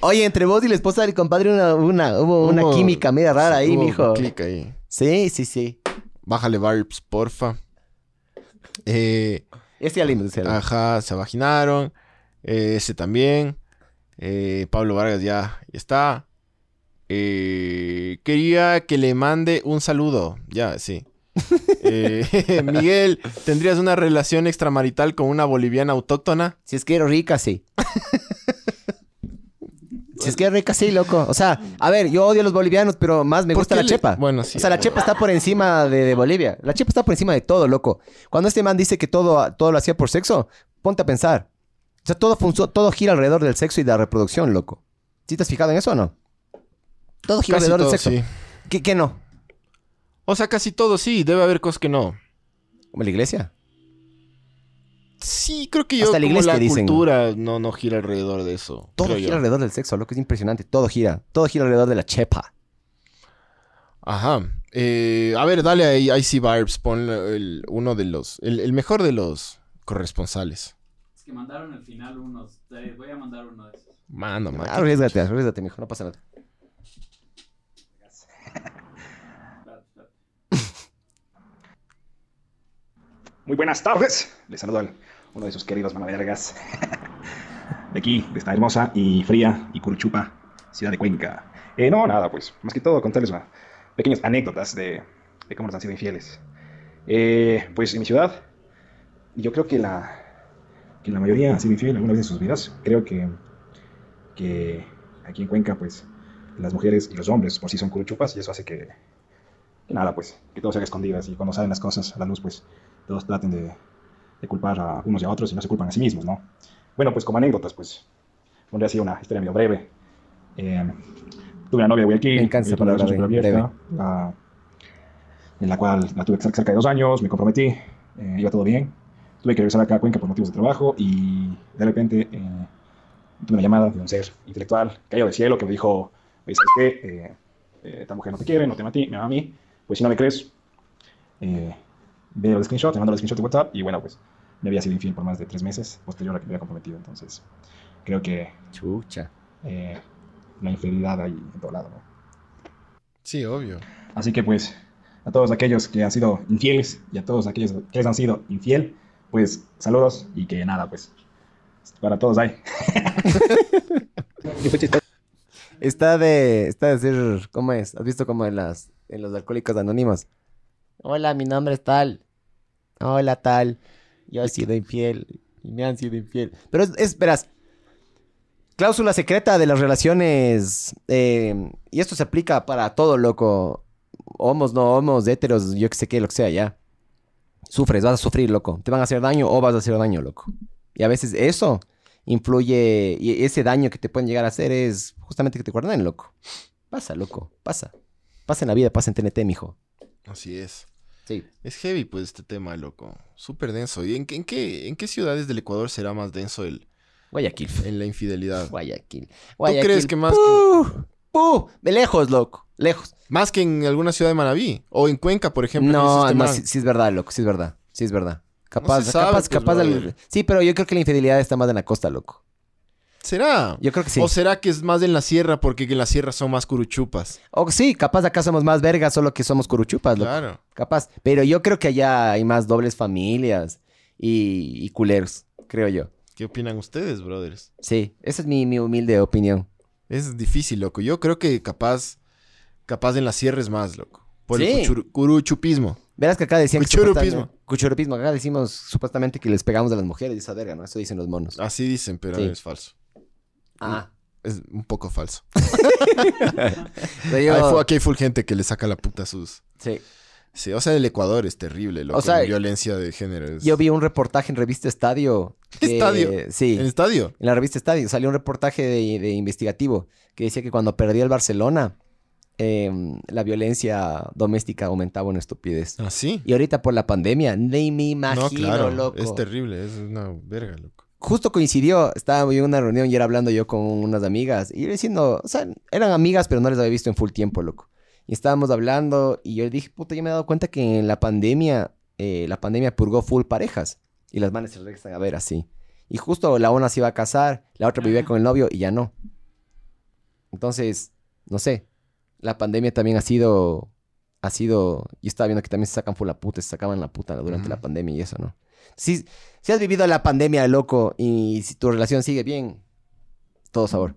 Oye, entre vos y la esposa del compadre una, una, hubo una química media rara ahí, mijo. clic ahí. Sí, sí, sí. Bájale Barbs, porfa. Eh, Este le- ajá, se vaginaron. Eh, ese también. Eh, Pablo Vargas ya, ya está. Eh, quería que le mande un saludo. Ya, sí. Eh, Miguel, ¿tendrías una relación extramarital con una boliviana autóctona? Si es que era rica, sí. si es que era rica, sí, loco. O sea, a ver, yo odio a los bolivianos, pero más me ¿Por gusta la le- chepa. Bueno, sí. O sea, la chepa está por encima de, de Bolivia. La chepa está por encima de todo, loco. Cuando este man dice que todo, todo lo hacía por sexo, ponte a pensar. O sea, todo, todo gira alrededor del sexo y de la reproducción, loco. ¿Sí te has fijado en eso o no? Todo gira Casi alrededor todo, del sexo. sí. ¿Qué, qué no? O sea, casi todo sí. Debe haber cosas que no. ¿Como la iglesia? Sí, creo que yo Hasta la como la dicen. cultura no, no gira alrededor de eso. Todo gira yo. alrededor del sexo, loco, es impresionante. Todo gira. Todo gira alrededor de la chepa. Ajá. Eh, a ver, dale ahí, sí, Barbs, pon el- uno de los, el, el mejor de los corresponsales. Es que mandaron al final unos. te Voy a mandar uno de esos. Mano, man. Arriesgate, arriesgate, mijo, no pasa nada. Muy buenas tardes. Les saludo al uno de sus queridos manavergas. De aquí, de esta hermosa y fría y curuchupa ciudad de Cuenca. Eh, no, nada, pues. Más que todo contarles una- pequeñas anécdotas de, de cómo nos han sido infieles. Eh, pues en mi ciudad, yo creo que la, que la mayoría ha sido infiel alguna vez en sus vidas. Creo que, que aquí en Cuenca, pues, las mujeres y los hombres por sí son curuchupas y eso hace que, que nada, pues, que todo se haga escondidas y cuando salen las cosas a la luz, pues, todos traten de, de culpar a unos y a otros y no se culpan a sí mismos, ¿no? Bueno, pues como anécdotas, pues, pondré así una historia medio breve. Eh, tuve una novia de Guayaquil, Me encanta una palabra, relación breve. en la cual la tuve cer- cerca de dos años, me comprometí, eh, iba todo bien. Tuve que regresar acá a Cuenca por motivos de trabajo y de repente eh, tuve una llamada de un ser intelectual caído del cielo que me dijo, oye, ¿sabes qué? Eh, eh, esta mujer no te quiere, no te ama a ti, me ama a mí. Pues si no me crees, eh, veo el screenshot, me mando el screenshot de WhatsApp y bueno, pues me había sido infiel por más de tres meses posterior a que me había comprometido. Entonces, creo que Chucha. eh, la infidelidad hay en todo lado, ¿no? Sí, obvio. Así que pues, a todos aquellos que han sido infieles y a todos aquellos que les han sido infiel, pues saludos y que nada, pues, para todos hay. Está de, está de ser, ¿cómo es? ¿Has visto como en las, en los alcohólicos anónimos? Hola, mi nombre es tal. Hola, tal. Yo he sido infiel y me han sido infiel. Pero es, es verás, cláusula secreta de las relaciones, eh, y esto se aplica para todo, loco. Homos, no homos, héteros, yo que sé qué, lo que sea, ya. Sufres, vas a sufrir, loco. Te van a hacer daño o vas a hacer daño, loco. Y a veces eso influye, y ese daño que te pueden llegar a hacer es justamente que te guarden, loco. Pasa, loco, pasa. Pasa en la vida, pasa en TNT, mijo. Así es. Sí. Es heavy, pues, este tema, loco. Súper denso. ¿Y en, qué- en qué, en qué ciudades del Ecuador será más denso el, Guayaquil. en la infidelidad? Guayaquil. crees que más ¡Puh! ¡Puh! De lejos, loco. Lejos. Más que en alguna ciudad de Manaví. O en Cuenca, por ejemplo. No, no, sí, sí es verdad, loco. Sí es verdad. Sí es verdad. Capaz, se sabe, capaz, pues, capaz. brother. Sí, pero yo creo que la infidelidad está más en la costa, loco. ¿Será? Yo creo que sí. ¿O será que es más en la sierra porque en la sierra son más curuchupas? O sí, capaz acá somos más vergas, solo que somos curuchupas, loco. Claro. Capaz. Pero yo creo que allá hay más dobles familias y, y culeros, creo yo. ¿Qué opinan ustedes, brothers? Sí, esa es mi, mi humilde opinión. Es difícil, loco. Yo creo que capaz, capaz en la sierra es más, loco. Por Sí. el curuchupismo. Verás que acá decían que Cuchurupismo. supuestamente- Cuchurupismo. Acá decimos supuestamente que les pegamos a las mujeres y esa verga, ¿no? Eso dicen los monos. Así dicen, pero Sí. es falso. Ah. Es un poco falso. Yo- Hay aquí hay full gente que le saca la puta a sus... sí. Sí, o sea, el Ecuador es terrible, loco. O sea, la violencia de género. es- Yo vi un reportaje en Revista Estadio. que- ¿Estadio? Sí. ¿En estadio? En la revista Estadio salió un reportaje de, de investigativo que decía que cuando perdía el Barcelona, em, la violencia doméstica aumentaba una estupidez. ¿Ah, sí? Y ahorita por la pandemia, ni me imagino, no, claro. loco. Es terrible, es una verga, loco. Justo coincidió, estaba en una reunión y era hablando yo con unas amigas y yo diciendo, o sea, eran amigas, pero no les había visto en full tiempo, loco. Y estábamos hablando y yo dije, puta, yo me he dado cuenta que en la pandemia, eh, la pandemia purgó full parejas y las manes se regresan a ver así. Y justo la una se iba a casar, la otra vivía con el novio y ya no. Entonces, no sé, la pandemia también ha sido, ha sido, yo estaba viendo que también se sacan full la puta, se sacaban la puta durante Ujú. la pandemia y eso, ¿no? Si, si has vivido la pandemia, loco, y si tu relación sigue bien, todo sabor.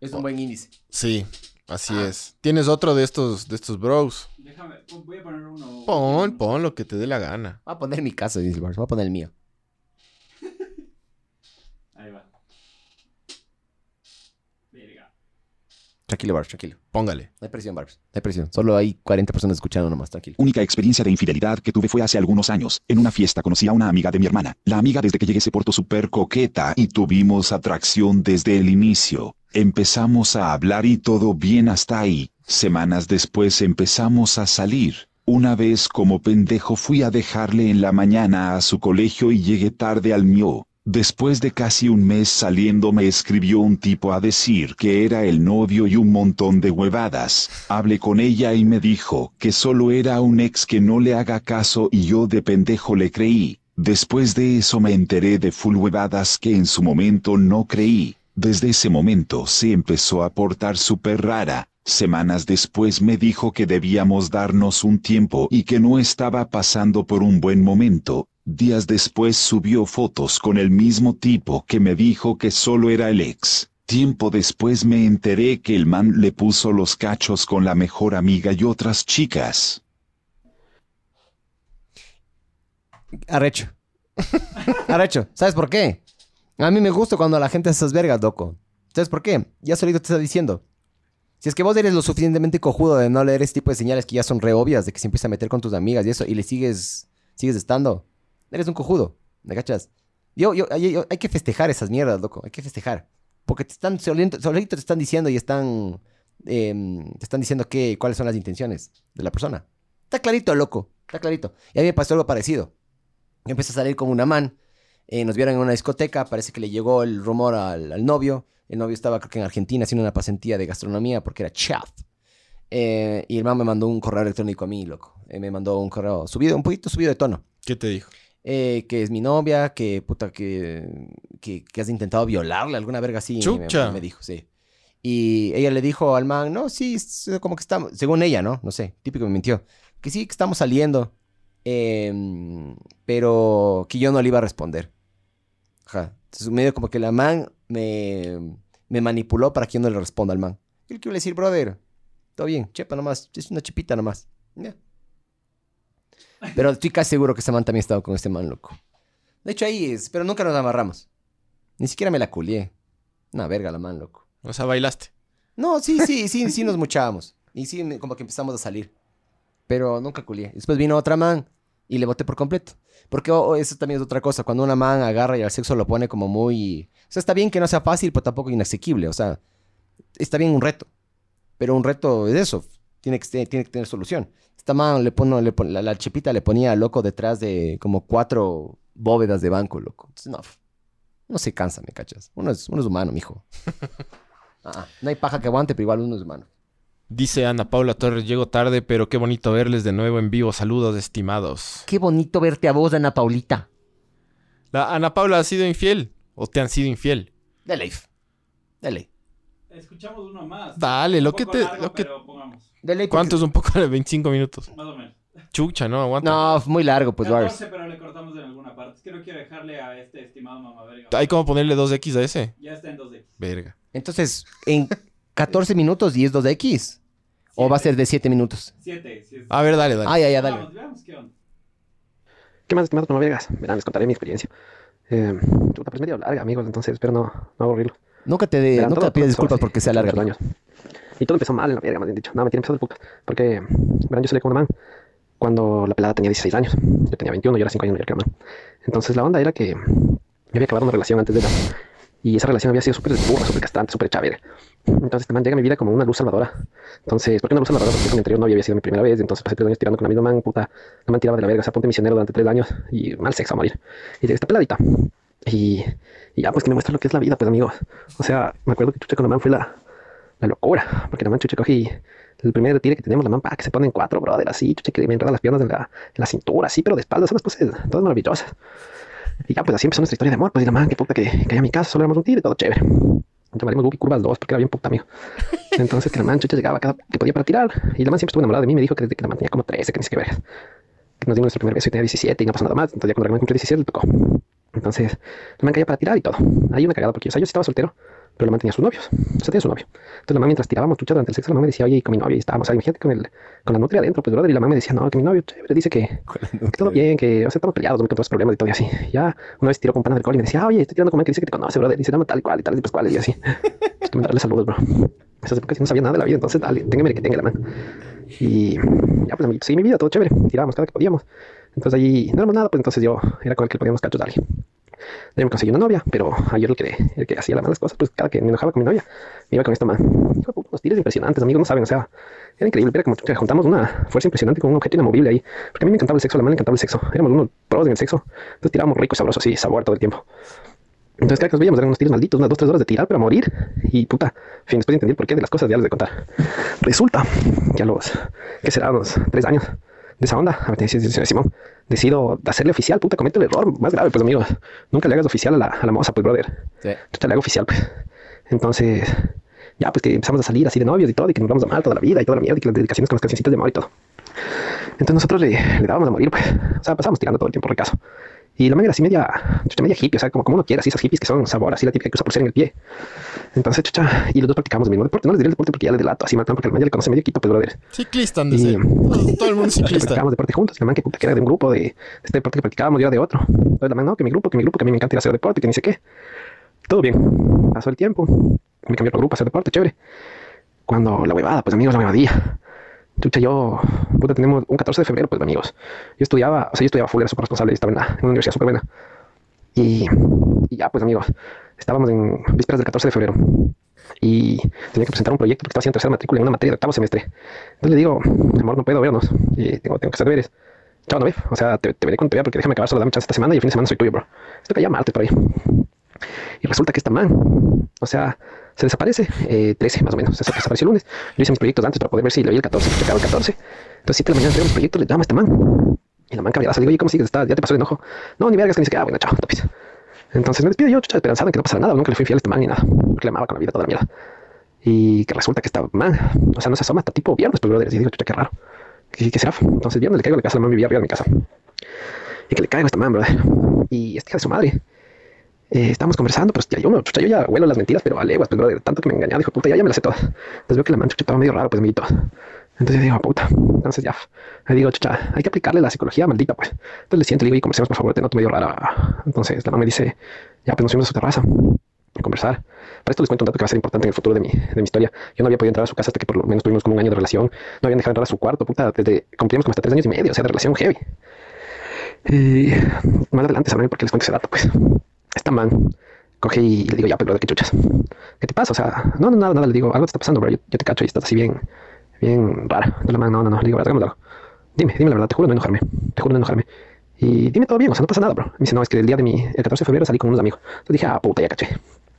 Es un buen índice. Sí, así Ah. es. ¿Tienes otro de estos, de estos bros? Déjame, pon- voy a poner uno. Pon, pon lo que te dé la gana. Voy a poner mi caso, dice. Voy a poner el mío. Tranquilo, Bars, tranquilo. Póngale. No hay presión, Bars. No hay presión. Solo hay 40 personas escuchando nomás, tranquilo. Única experiencia de infidelidad que tuve fue hace algunos años. En una fiesta conocí a una amiga de mi hermana. La amiga desde que llegué se portó súper coqueta y tuvimos atracción desde el inicio. Empezamos a hablar y todo bien hasta ahí. Semanas después empezamos a salir. Una vez como pendejo fui a dejarle en la mañana a su colegio y llegué tarde al mío. Después de casi un mes saliendo me escribió un tipo a decir que era el novio y un montón de huevadas. Hablé con ella y me dijo que solo era un ex que no le haga caso y yo de pendejo le creí. Después de eso me enteré de full huevadas que en su momento no creí. Desde ese momento se empezó a portar súper rara. Semanas después me dijo que debíamos darnos un tiempo y que no estaba pasando por un buen momento. Días después subió fotos con el mismo tipo que me dijo que solo era el ex. Tiempo después me enteré que el man le puso los cachos con la mejor amiga y otras chicas. Arrecho. Arrecho. ¿Sabes por qué? A mí me gusta cuando la gente hace esas vergas, loco. ¿Sabes por qué? Ya solito te está diciendo. Si es que vos eres lo suficientemente cojudo de no leer ese tipo de señales que ya son re obvias, de que se empieza a meter con tus amigas y eso, y le sigues, sigues estando, eres un cojudo, ¿me cachas? Yo, yo, hay, que festejar esas mierdas, loco, hay que festejar. Porque te están, solito, te están diciendo y están, em, te están diciendo qué, cuáles son las intenciones de la persona. Está clarito, loco, está clarito. Y a mí me pasó algo parecido. Yo empecé a salir con una man, eh, nos vieron en una discoteca, parece que le llegó el rumor al, al novio. El novio estaba, creo que en Argentina, haciendo una pasantía de gastronomía porque era chef. Eh, y el man me mandó un correo electrónico a mí, loco. Eh, me mandó un correo subido, un poquito subido de tono. ¿Qué te dijo? Eh, que es mi novia, que puta, que, que, que has intentado violarle, alguna verga así. Chucha. Me, me dijo, sí. Y ella le dijo al man, no, sí, es como que estamos, según ella, ¿no? No sé, típico me mintió. Que sí, que estamos saliendo. em, pero que yo no le iba a responder. Ajá. Entonces, medio como que la man me, me manipuló para que yo no le responda al man. Yo le quiero decir, brother, todo bien, chepa nomás, es una chipita nomás. Ya. Pero estoy casi seguro que ese man también estaba con este man, loco. De hecho, ahí es, pero nunca nos amarramos. Ni siquiera me la culié. Una verga la man, loco. O sea, bailaste. No, sí, sí, sí, sí nos muchábamos. Y sí, como que empezamos a salir. Pero nunca culié. Después vino otra man y le boté por completo. Porque oh, oh, eso también es otra cosa. Cuando una man agarra y al sexo lo pone como muy... O sea, está bien que no sea fácil, pero tampoco inasequible. O sea, está bien un reto. Pero un reto es eso. Tiene que, te- tiene que tener solución. Esta man le pone, le pon- la, la chipita le ponía loco detrás de como cuatro bóvedas de banco, loco. Entonces, no, no se cansa, ¿me cachas? Uno es, uno es humano, mijo. Ah, no hay paja que aguante, pero igual uno es humano. Dice Ana Paula Torres, llego tarde, pero qué bonito verles de nuevo en vivo. Saludos, estimados. Qué bonito verte a vos, Ana Paulita. ¿La Ana Paula ha sido infiel? ¿O te han sido infiel? De ley. De ley. Escuchamos uno más. Dale, lo que te- largo, lo que- pero pongamos. De ley ¿Cuánto es un poco de 25 minutos? Más o menos. Chucha, no, aguanta. No, muy largo, pues, Wars. 14, pero le cortamos en alguna parte. Es que no quiero dejarle a este estimado mamá verga. Hay como ponerle 2X a ese. Ya está en 2X. Verga. Entonces, en 14 minutos y es 2X. ¿O va a ser de 7 minutos? 7. Si es... A ver, dale, dale. Ah, ya, ya, dale. Vamos, veamos qué onda. ¿Qué más, estimados vergas? Verán, les contaré mi experiencia. Eh, chuta, pues medio larga, amigos, entonces espero no, no aburrirlo. Nunca te, de- nunca todo pides disculpas porque se alarga. años. Y todo empezó mal en la verga, más bien dicho. No, mentira, empezó de puta. Porque, verán, yo salí con una man cuando la pelada tenía 16 años. Yo tenía 21, yo era 5 años mayor que la man. Entonces la onda era que yo había acabado una relación antes de la... Y esa relación había sido súper burra, súper castrante, súper chavera. Entonces este man llega a mi vida como una luz salvadora. Entonces, ¿por qué una luz salvadora? Porque con mi anterior novia había sido mi primera vez. Entonces pasé tres años tirando con la misma man, puta. La man tiraba de la verga, se apunte misionero durante tres años. Y mal sexo a morir. Y llega esta peladita. Y, y ya, pues que me muestra lo que es la vida, pues amigos. O sea, me acuerdo que chucha con la man fue la, la locura. Porque la man chucha cogí el primer retire que tenemos, la man, pa, que se ponen cuatro, brother, así, chucha, que me enredan las piernas en la, en la cintura, así, pero de espaldas, son las cosas todas maravillosas. Y ya, pues así empezó nuestra historia de amor, pues y la man, que puta, que caía a mi casa, solo éramos un tiro y todo chévere. Llamaremos Bubi Curvas 2, porque era bien puta amigo. Entonces, que la man, chucha, llegaba cada que podía para tirar. Y la man siempre estuvo enamorada de mí, me dijo que desde que la man tenía como 13, que ni qué vergas. Que nos dimos nuestro primer beso y tenía 17 y no pasó nada más. Entonces, ya cuando la man cumplió 17, le tocó. Entonces, la man caía para tirar y todo. Ahí una cagada, porque o sea, yo estaba soltero, pero la man tenía sus novios. O sea, tenía su novio. Entonces, la man, mientras tirábamos chucha durante el sexo, la man me decía, oye, y con mi novio, y estábamos, o sea, imagínate con, el, con la nutria adentro, pues, brother, y la man me decía, no, que mi novio, chévere, dice que, que todo bien, que, o sea, estamos peleados, no me contó los problemas y todo y así. Ya, una vez tiró con pana del alcohol y me decía, oye, estoy tirando con man que dice que te conoce, brother, y dice, no, tal y cual, y tal y pues cual, y así. Esto me darle saludos, bro. Esas épocas no sabía nada de la vida, entonces, dale, téngame que tenga la man. Y ya, pues, seguí mi vida, todo chévere, tirábamos cada que podíamos. Entonces, allí no éramos nada, pues, entonces yo era con el que poníamos cachos, dale. Yo me conseguí una novia, pero ayer el que, el que hacía las malas cosas, pues cada que me enojaba con mi novia, me iba con esta man. De unos tiros impresionantes, amigos, no saben, o sea, era increíble, era como que juntamos una fuerza impresionante con un objeto inamovible ahí. Porque a mí me encantaba el sexo, a la man le encantaba el sexo. Éramos unos pros en el sexo. Entonces tirábamos rico y sabroso así, sabor todo el tiempo. Entonces, cada que nos veíamos eran unos tiros malditos, unas dos, tres horas de tirar para morir. Y puta, fin, después entendí el porqué de las cosas, ya les de contar. Resulta que a los, ¿qué será? Unos tres años de esa onda, a ver, Simón, decido hacerle oficial, puta, cometo el error más grave, pues amigos. Nunca le hagas oficial a la, a la moza, pues, brother. Sí. Chucha, le hago oficial, pues. Entonces, ya, pues que empezamos a salir así de novios y todo, y que nos vamos a amar toda la vida y toda la mierda, y que las dedicaciones con las cancioncitas de amor y todo. Entonces nosotros le, le dábamos a morir, pues. O sea, pasamos tirando todo el tiempo recaso. Y la man era así media, chucha, media hippie, o sea, como, como uno quiera, así esas hippies que son sabor, así la típica que usa pulsera en el pie. Entonces, chucha, y los dos practicamos el mismo deporte. No les diré el deporte porque ya le delato así, man, porque el man ya le conoce medio equipo, pues, brother. Ciclista ser. Todo, el mundo ciclista. practicábamos deporte juntos. Y la man que puta que era de un grupo de, de este deporte que practicábamos, yo era de otro. Entonces la man, no, que mi grupo, que mi grupo, que a mí me encanta ir a hacer deporte, que ni sé qué. Todo bien. Pasó el tiempo. Me cambié para grupo a hacer deporte, chévere. Cuando la huevada, pues amigos, la huevadilla. Chucha, yo, puta, tenemos un 14 de febrero, pues amigos. Yo estudiaba, o sea, yo estudiaba full, era súper responsable, estaba en, la, en una universidad súper buena. Y, y ya, pues amigos, estábamos en vísperas del 14 de febrero. Y tenía que presentar un proyecto porque estaba haciendo tercera matrícula en una materia de octavo semestre. Entonces le digo, amor, no puedo vernos. Y tengo, tengo que hacer deberes. Chao, no ve. O sea, te, te veré cuando te vea porque déjame acabar solo dame chance esta semana y el fin de semana soy tuyo, bro. Esto caía martes por ahí. Y resulta que esta man, o sea, se desaparece eh, 13 más o menos. Se desapareció el lunes. Yo hice mis proyectos antes para poder ver si le vi el 14, porque acaba el 14. Entonces, 7 de la mañana entrego mis proyectos, le llamo a este man. Y la man caballada le digo, oye, ¿cómo sigues? ¿Estás? ¿Ya te pasó el enojo? No, ni vergas, que ni siquiera, ah, bueno, chao, topis. Entonces me despido yo, chucha, esperanzado en que no pasara nada. Nunca le fui infiel a este man ni nada. Porque le amaba con la vida toda la mierda. Y que resulta que esta man, o sea, no se asoma hasta tipo viernes, pues, brother. Y digo, chucha, qué raro. ¿Qué, qué será? Entonces, viernes le caigo a la casa, la man vivía arriba de mi casa. Y que le caigo a esta man, brother. Y esta hija de su madre. Eh, estábamos conversando, pero ya yo no, chucha, yo ya huelo las mentiras, pero a leguas, pues, brother. Tanto que me engañaba, dijo, puta, ya, ya me las sé todas. Entonces veo que la man, chucha, estaba medio raro, pues, amiguito. Entonces yo digo, puta. Entonces ya, le digo, chucha, hay que aplicarle la psicología maldita, pues. Entonces le siento, le digo, y conversemos, por favor, te noto medio rara. Entonces la mamá me dice, ya, pues nos fuimos a su terraza a conversar. Para esto les cuento un dato que va a ser importante en el futuro de mi, de mi historia. Yo no había podido entrar a su casa hasta que por lo menos tuvimos como un año de relación. No habían dejado entrar a su cuarto, puta, desde cumplimos como hasta tres años y medio, o sea, de relación heavy. Y más adelante sabrán por qué les cuento ese dato, pues. Esta man coge y le digo, ya, pero ¿de qué chuchas? ¿Qué te pasa? O sea, no, no, nada, nada, le digo, algo te está pasando, bro. Yo, yo te cacho y estás así bien, bien rara. Entonces la man, no, no, no, le digo, algo. Dime, dime la verdad, te juro no enojarme, te juro no enojarme. Y dime todo bien, o sea, no pasa nada, bro. Me dice, no, es que el día de mi, el 14 de febrero salí con unos amigos. Entonces dije, ah, puta, ya caché.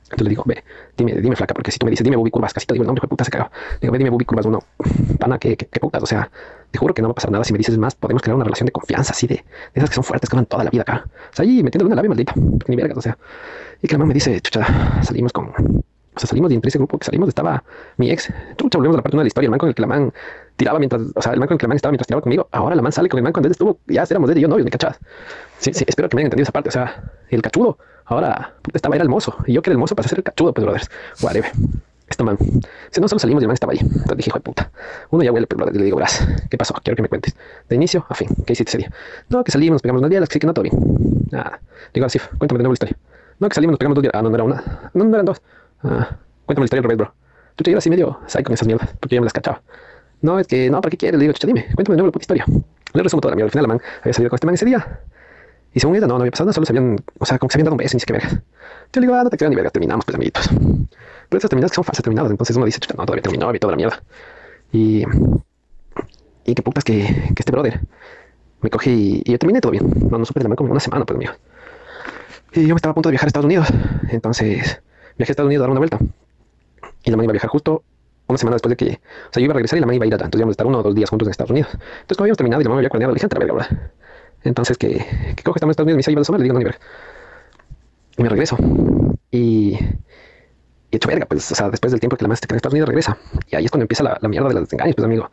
Entonces le digo, ve, dime, dime flaca, porque si tú me dices, dime bubi curvas, casi te digo, no, de puta, se cagó. Digo, ve, dime bubi curvas, uno, pana, qué, qué, qué putas, o sea, te juro que no va a pasar nada si me dices más, podemos crear una relación de confianza, así de, de esas que son fuertes, que van toda la vida acá. O sea, ahí metiéndole una labia maldita, ni vergas, o sea. Y que la mamá me dice, chucha, salimos con, o sea, salimos y entre ese grupo que salimos estaba mi ex. Chucha, volvemos a la parte de la historia, el man con el que la man tiraba mientras, o sea, el man con el que la man estaba mientras tiraba conmigo. Ahora la man sale con el man cuando él estuvo, ya éramos él y yo novios, ¿me cachas? Sí, sí, espero que me hayan entendido esa parte, o sea, el cachudo, ahora estaba era el mozo, y yo que era el mozo para ser el cachudo, pues, brothers, whatever. Este man, si no solo salimos el man estaba ahí. Entonces dije, hijo de puta, uno ya huele, y le digo, verás, ¿qué pasó? Quiero que me cuentes. De inicio a fin, ¿qué hiciste ese día? No, que salimos, pegamos unas días, que sí que no, todo bien. Nada, digo así, cuéntame de nuevo la historia. No, que salimos, nos pegamos dos días. Ah, no, no era una. No, no eran dos. Ah, cuéntame la historia al revés, bro. Tú te llevas así medio psycho con esas mierdas, porque yo me las cachaba. No, es que, no, ¿para qué quieres? Le digo, chucha, dime, cuéntame de nuevo la puta historia. Le resumo toda la mierda. Al final, la man había salido con este man ese día. Y según ella, no, había pasado nada, solo se habían, o sea, como que se habían dado un beso, ni siquiera. Yo le digo, ah, no te creo ni vergas, terminamos, pues, amiguitos. Pero esas terminadas que son falsas terminadas, entonces uno dice, chucha, no, todavía terminó, y toda la mierda. Y, y qué putas que, que este brother me coge y, yo terminé todo bien. No, no supe de la man como una semana, pues, amigo. Y yo me estaba a punto de viajar a Estados Unidos. Entonces, viajé a Estados Unidos a dar una vuelta. Y la man iba a viajar justo una semana después de que... O sea, yo iba a regresar y la man iba a ir allá. Entonces íbamos a estar uno o dos días juntos en Estados Unidos. Entonces, cuando habíamos terminado y la man me había coordinado, le dije, "Ante la verga, ¿verdad? Entonces, que, que coge, estamos en Estados Unidos, me dice, "Ay, ¿vas a asomar?" Le digo, no, ni verga. Y me regreso. Y... Y hecho verga, pues, o sea, después del tiempo que la se queda en Estados Unidos, regresa. Y ahí es cuando empieza la, la mierda de los engaños, pues, amigo.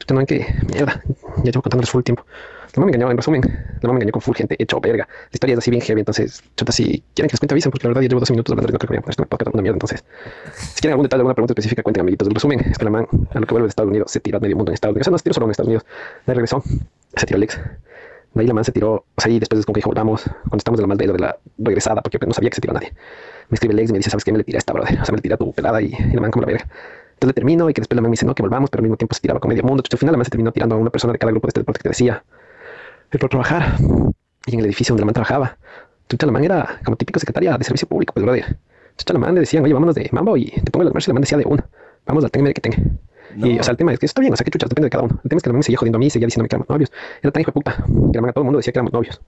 Chuta, no ven que mierda. Ya llevo contándoles full tiempo. La mamá me engañó, en resumen. La mamá me engañó con full gente, hecho verga. La historia es así bien heavy, entonces, chuta, si quieren que les cuente, avisen, porque la verdad ya llevo 12 minutos hablando y no creo que voy a poner podcast una mierda. Entonces, si quieren algún detalle, alguna pregunta específica, cuenten, amiguitos. El resumen es que la man, a lo que vuelve de Estados Unidos, se tiró a medio mundo en Estados Unidos. O sea, no se tiró solo en Estados Unidos. Regresó, se tiró el ex. Ahí la man se tiró, o sea, y después es como que dijo, volvamos, cuando estamos de la mal de lo de la regresada, porque no sabía que se tiró a nadie. Me escribe el ex y me dice, ¿sabes qué? Me le tiré a esta, brother. O sea, me le tiré a tu pelada y, y la man como la verga. Entonces le termino y que después la man me dice, no, que volvamos, pero al mismo tiempo se tiraba con medio mundo. Chucha, al final la man se terminó tirando a una persona de cada grupo de este deporte que te decía. Él por trabajar. Y en el edificio donde la man trabajaba. Chucha, la man era como típico secretaria de servicio público, pues, brother. Chucha, la man le decían, oye, vámonos de mambo y te pongo el almuerzo y la man decía de una. vamos al tenga que tenga. Y, o sea, el tema es que está bien, o sea, que chuchas, depende de cada uno. El tema es que la man me seguía jodiendo a mí, seguía diciéndome que éramos novios. Era tan hijo de puta, que la man a todo el mundo decía que éramos novios.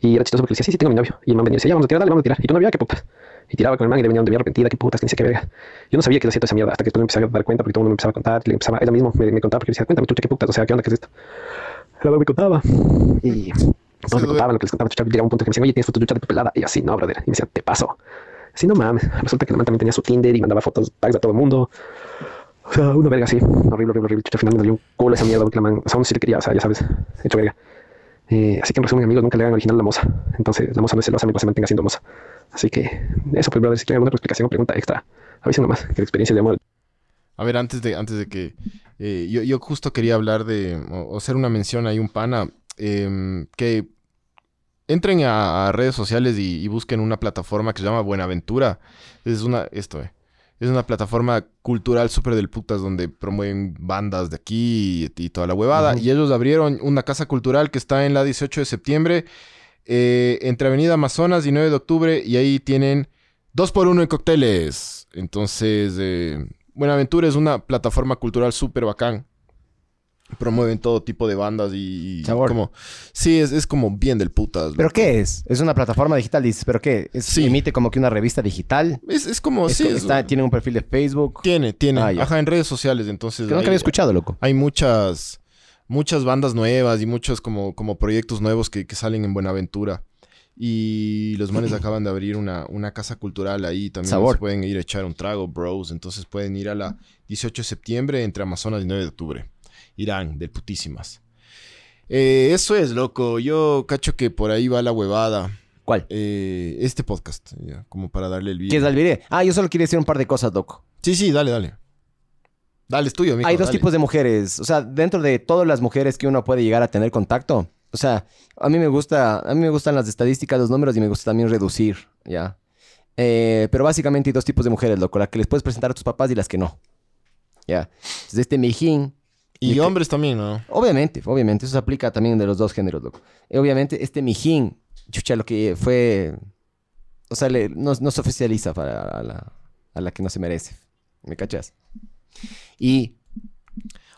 Y era chistoso porque le decía, sí, sí, tengo mi novio. Y el man venía y decía, ya, vamos a tirar, dale, vamos a tirar. Y tu novia, qué putas. Y tiraba con el man y le venía, me venía arrepentida, qué putas, que decía que verga. Yo no sabía que hacía toda esa mierda hasta que después me empecé a dar cuenta porque todo el mundo me empezaba a contar. Le empezaba, ella mismo me, me contaba porque decía, cuéntame, chucha, qué putas, o sea, qué onda, qué es esto. La me contaba. Y todos me contaban lo que les contaba, chucha, llegaba un punto que me decían, oye, tienes fotos chucha de tu pelada. Y así, no, brother. Y me decía, te paso. Así, no mames. Resulta que la man también tenía su Tinder y mandaba fotos tags a todo el mundo. O una verga así. Horrible, horrible, horrible. Chucha, al final me dolió un culo esa mierda porque la man, o sea, aún sí le quería, o sea, ya sabes, hecho verga. Eh, así que en resumen, amigos, nunca le hagan original a la moza. Entonces, la moza no es celosa mientras se mantenga siendo moza. Así que, eso, pues, brother, si tienen alguna explicación pregunta extra, avisen nomás, que la experiencia de amor. A ver, antes de, antes de que... eh, yo, yo justo quería hablar de... O, hacer una mención ahí, un pana, em, que entren a, a redes sociales y, y busquen una plataforma que se llama Buenaventura. Es una... Esto, eh. Es una plataforma cultural súper del putas donde promueven bandas de aquí y, y toda la huevada. Y ellos abrieron una casa cultural que está en la 18 de septiembre, eh, entre Avenida Amazonas y 9 de octubre. Y ahí tienen dos por uno en cócteles. Entonces, eh, Buenaventura es una plataforma cultural súper bacán. Promueven todo tipo de bandas y... y Sabor. Como, sí, es, es como bien del putas. ¿Pero loco. qué es? Es una plataforma digital, dices. ¿Pero qué? ¿Es, Sí. ¿Emite como que una revista digital? Es, es como... Es sí, está- tiene un perfil de Facebook. Tiene, tiene. Ah. Ajá, en redes sociales. Entonces... Que nunca hay- había escuchado, loco. hay muchas muchas bandas nuevas y muchos como, como proyectos nuevos que, que salen en Buenaventura. Y los manes acaban de abrir una, una casa cultural ahí. También Sabor. se pueden ir a echar un trago, bros. Entonces pueden ir a la 18 de septiembre entre Amazonas y 9 de octubre. Irán, del putísimas. Eh, eso es, loco. Yo cacho que por ahí va la huevada. ¿Cuál? Eh, este podcast, ya, como para darle el ¿Qué es video. Alviré? Ah, yo solo quería decir un par de cosas, loco. Sí, sí, dale, dale. Dale, es tuyo, mijo, Hay dos dale. tipos de mujeres. O sea, dentro de todas las mujeres que uno puede llegar a tener contacto. O sea, a mí me gusta, a mí me gustan las estadísticas, los números y me gusta también reducir, ¿ya? Eh, pero básicamente hay dos tipos de mujeres, loco. La que les puedes presentar a tus papás y las que no. ¿Ya? Entonces, este mijín... Y hombres también, ¿no? Obviamente, obviamente. Eso se aplica también de los dos géneros, loco. Y obviamente, este mijín, chucha, lo que fue... O sea, le- no, no se oficializa para a la, a la que no se merece. ¿Me cachas? Y...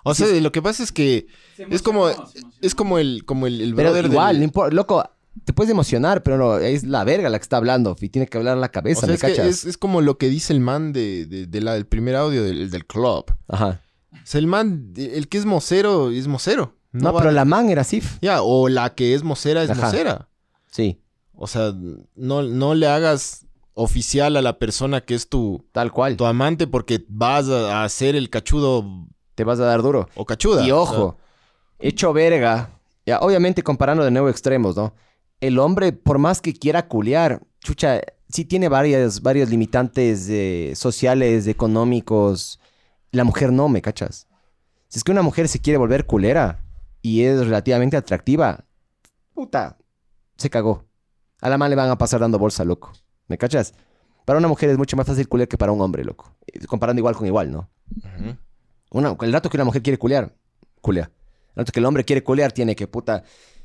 O sea, lo que pasa es que es como es como el como el, el Pero brother igual, no del, importa, loco, te puedes emocionar, pero no, es la verga la que está hablando y tiene que hablar la o cabeza, sea, ¿me es, que cachas? es, es como lo que dice el man de, de- de la, del primer audio del, del club. Ajá. El man, el que es mocero, es mocero. No, pero la man era Sif. Ya, o la que es mocera es Ajá. mocera. Sí, O sea, no, no le hagas oficial a la persona que es tu, tal cual. tu amante porque vas a, ser el cachudo Te vas a dar duro. o cachuda. Y O ojo, hecho verga. Ya, obviamente comparando de nuevo extremos, ¿no? El hombre, por más que quiera culear, chucha, sí tiene varias, varias limitantes eh, sociales, económicos. La mujer no, ¿me cachas? Si es que una mujer se quiere volver culera y es relativamente atractiva, puta, se cagó. A la man le van a pasar dando bolsa, loco. ¿Me cachas? Para una mujer es mucho más fácil culear que para un hombre, loco. Eh, Comparando igual con igual, ¿no? Una, el rato que una mujer quiere culear, culea. El rato que el hombre quiere culear, tiene que, puta,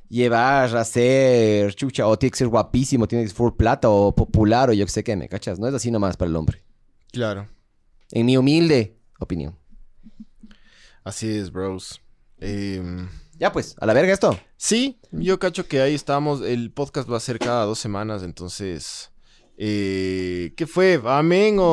llevar, hacer, chucha, o tiene que ser guapísimo, tiene que ser full plata o popular o yo qué sé qué, ¿me cachas? No es así nomás para el hombre. Claro. En mi humilde opinión. Así es, bros. Em, Ya pues, a la verga esto. Sí, yo cacho que ahí estamos. El podcast va a ser cada dos semanas, entonces. eh, ¿Qué fue? ¿Amén o,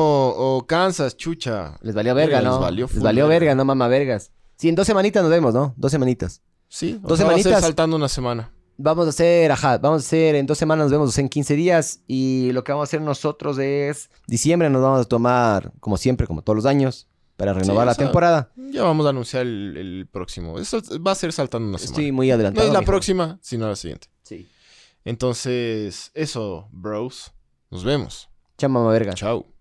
o Kansas, chucha? Les valió verga, Les ¿no? valió Les valió verga. no mama vergas. Sí, en dos semanitas nos vemos, ¿no? Dos semanitas. Sí, Dos o sea, va a semanitas. saltando una semana. Vamos a hacer, ajá, vamos a hacer, en dos semanas nos vemos o sea, en 15 días y lo que vamos a hacer nosotros es, diciembre nos vamos a tomar, como siempre, como todos los años, para renovar la sea, temporada. Ya vamos a anunciar el, el próximo. Eso va a ser saltando una semana. Estoy muy no adelantado. es la mijo. próxima, sino la siguiente. Sí. Entonces, eso, bros. Nos vemos. Chao, mamá verga. Chao.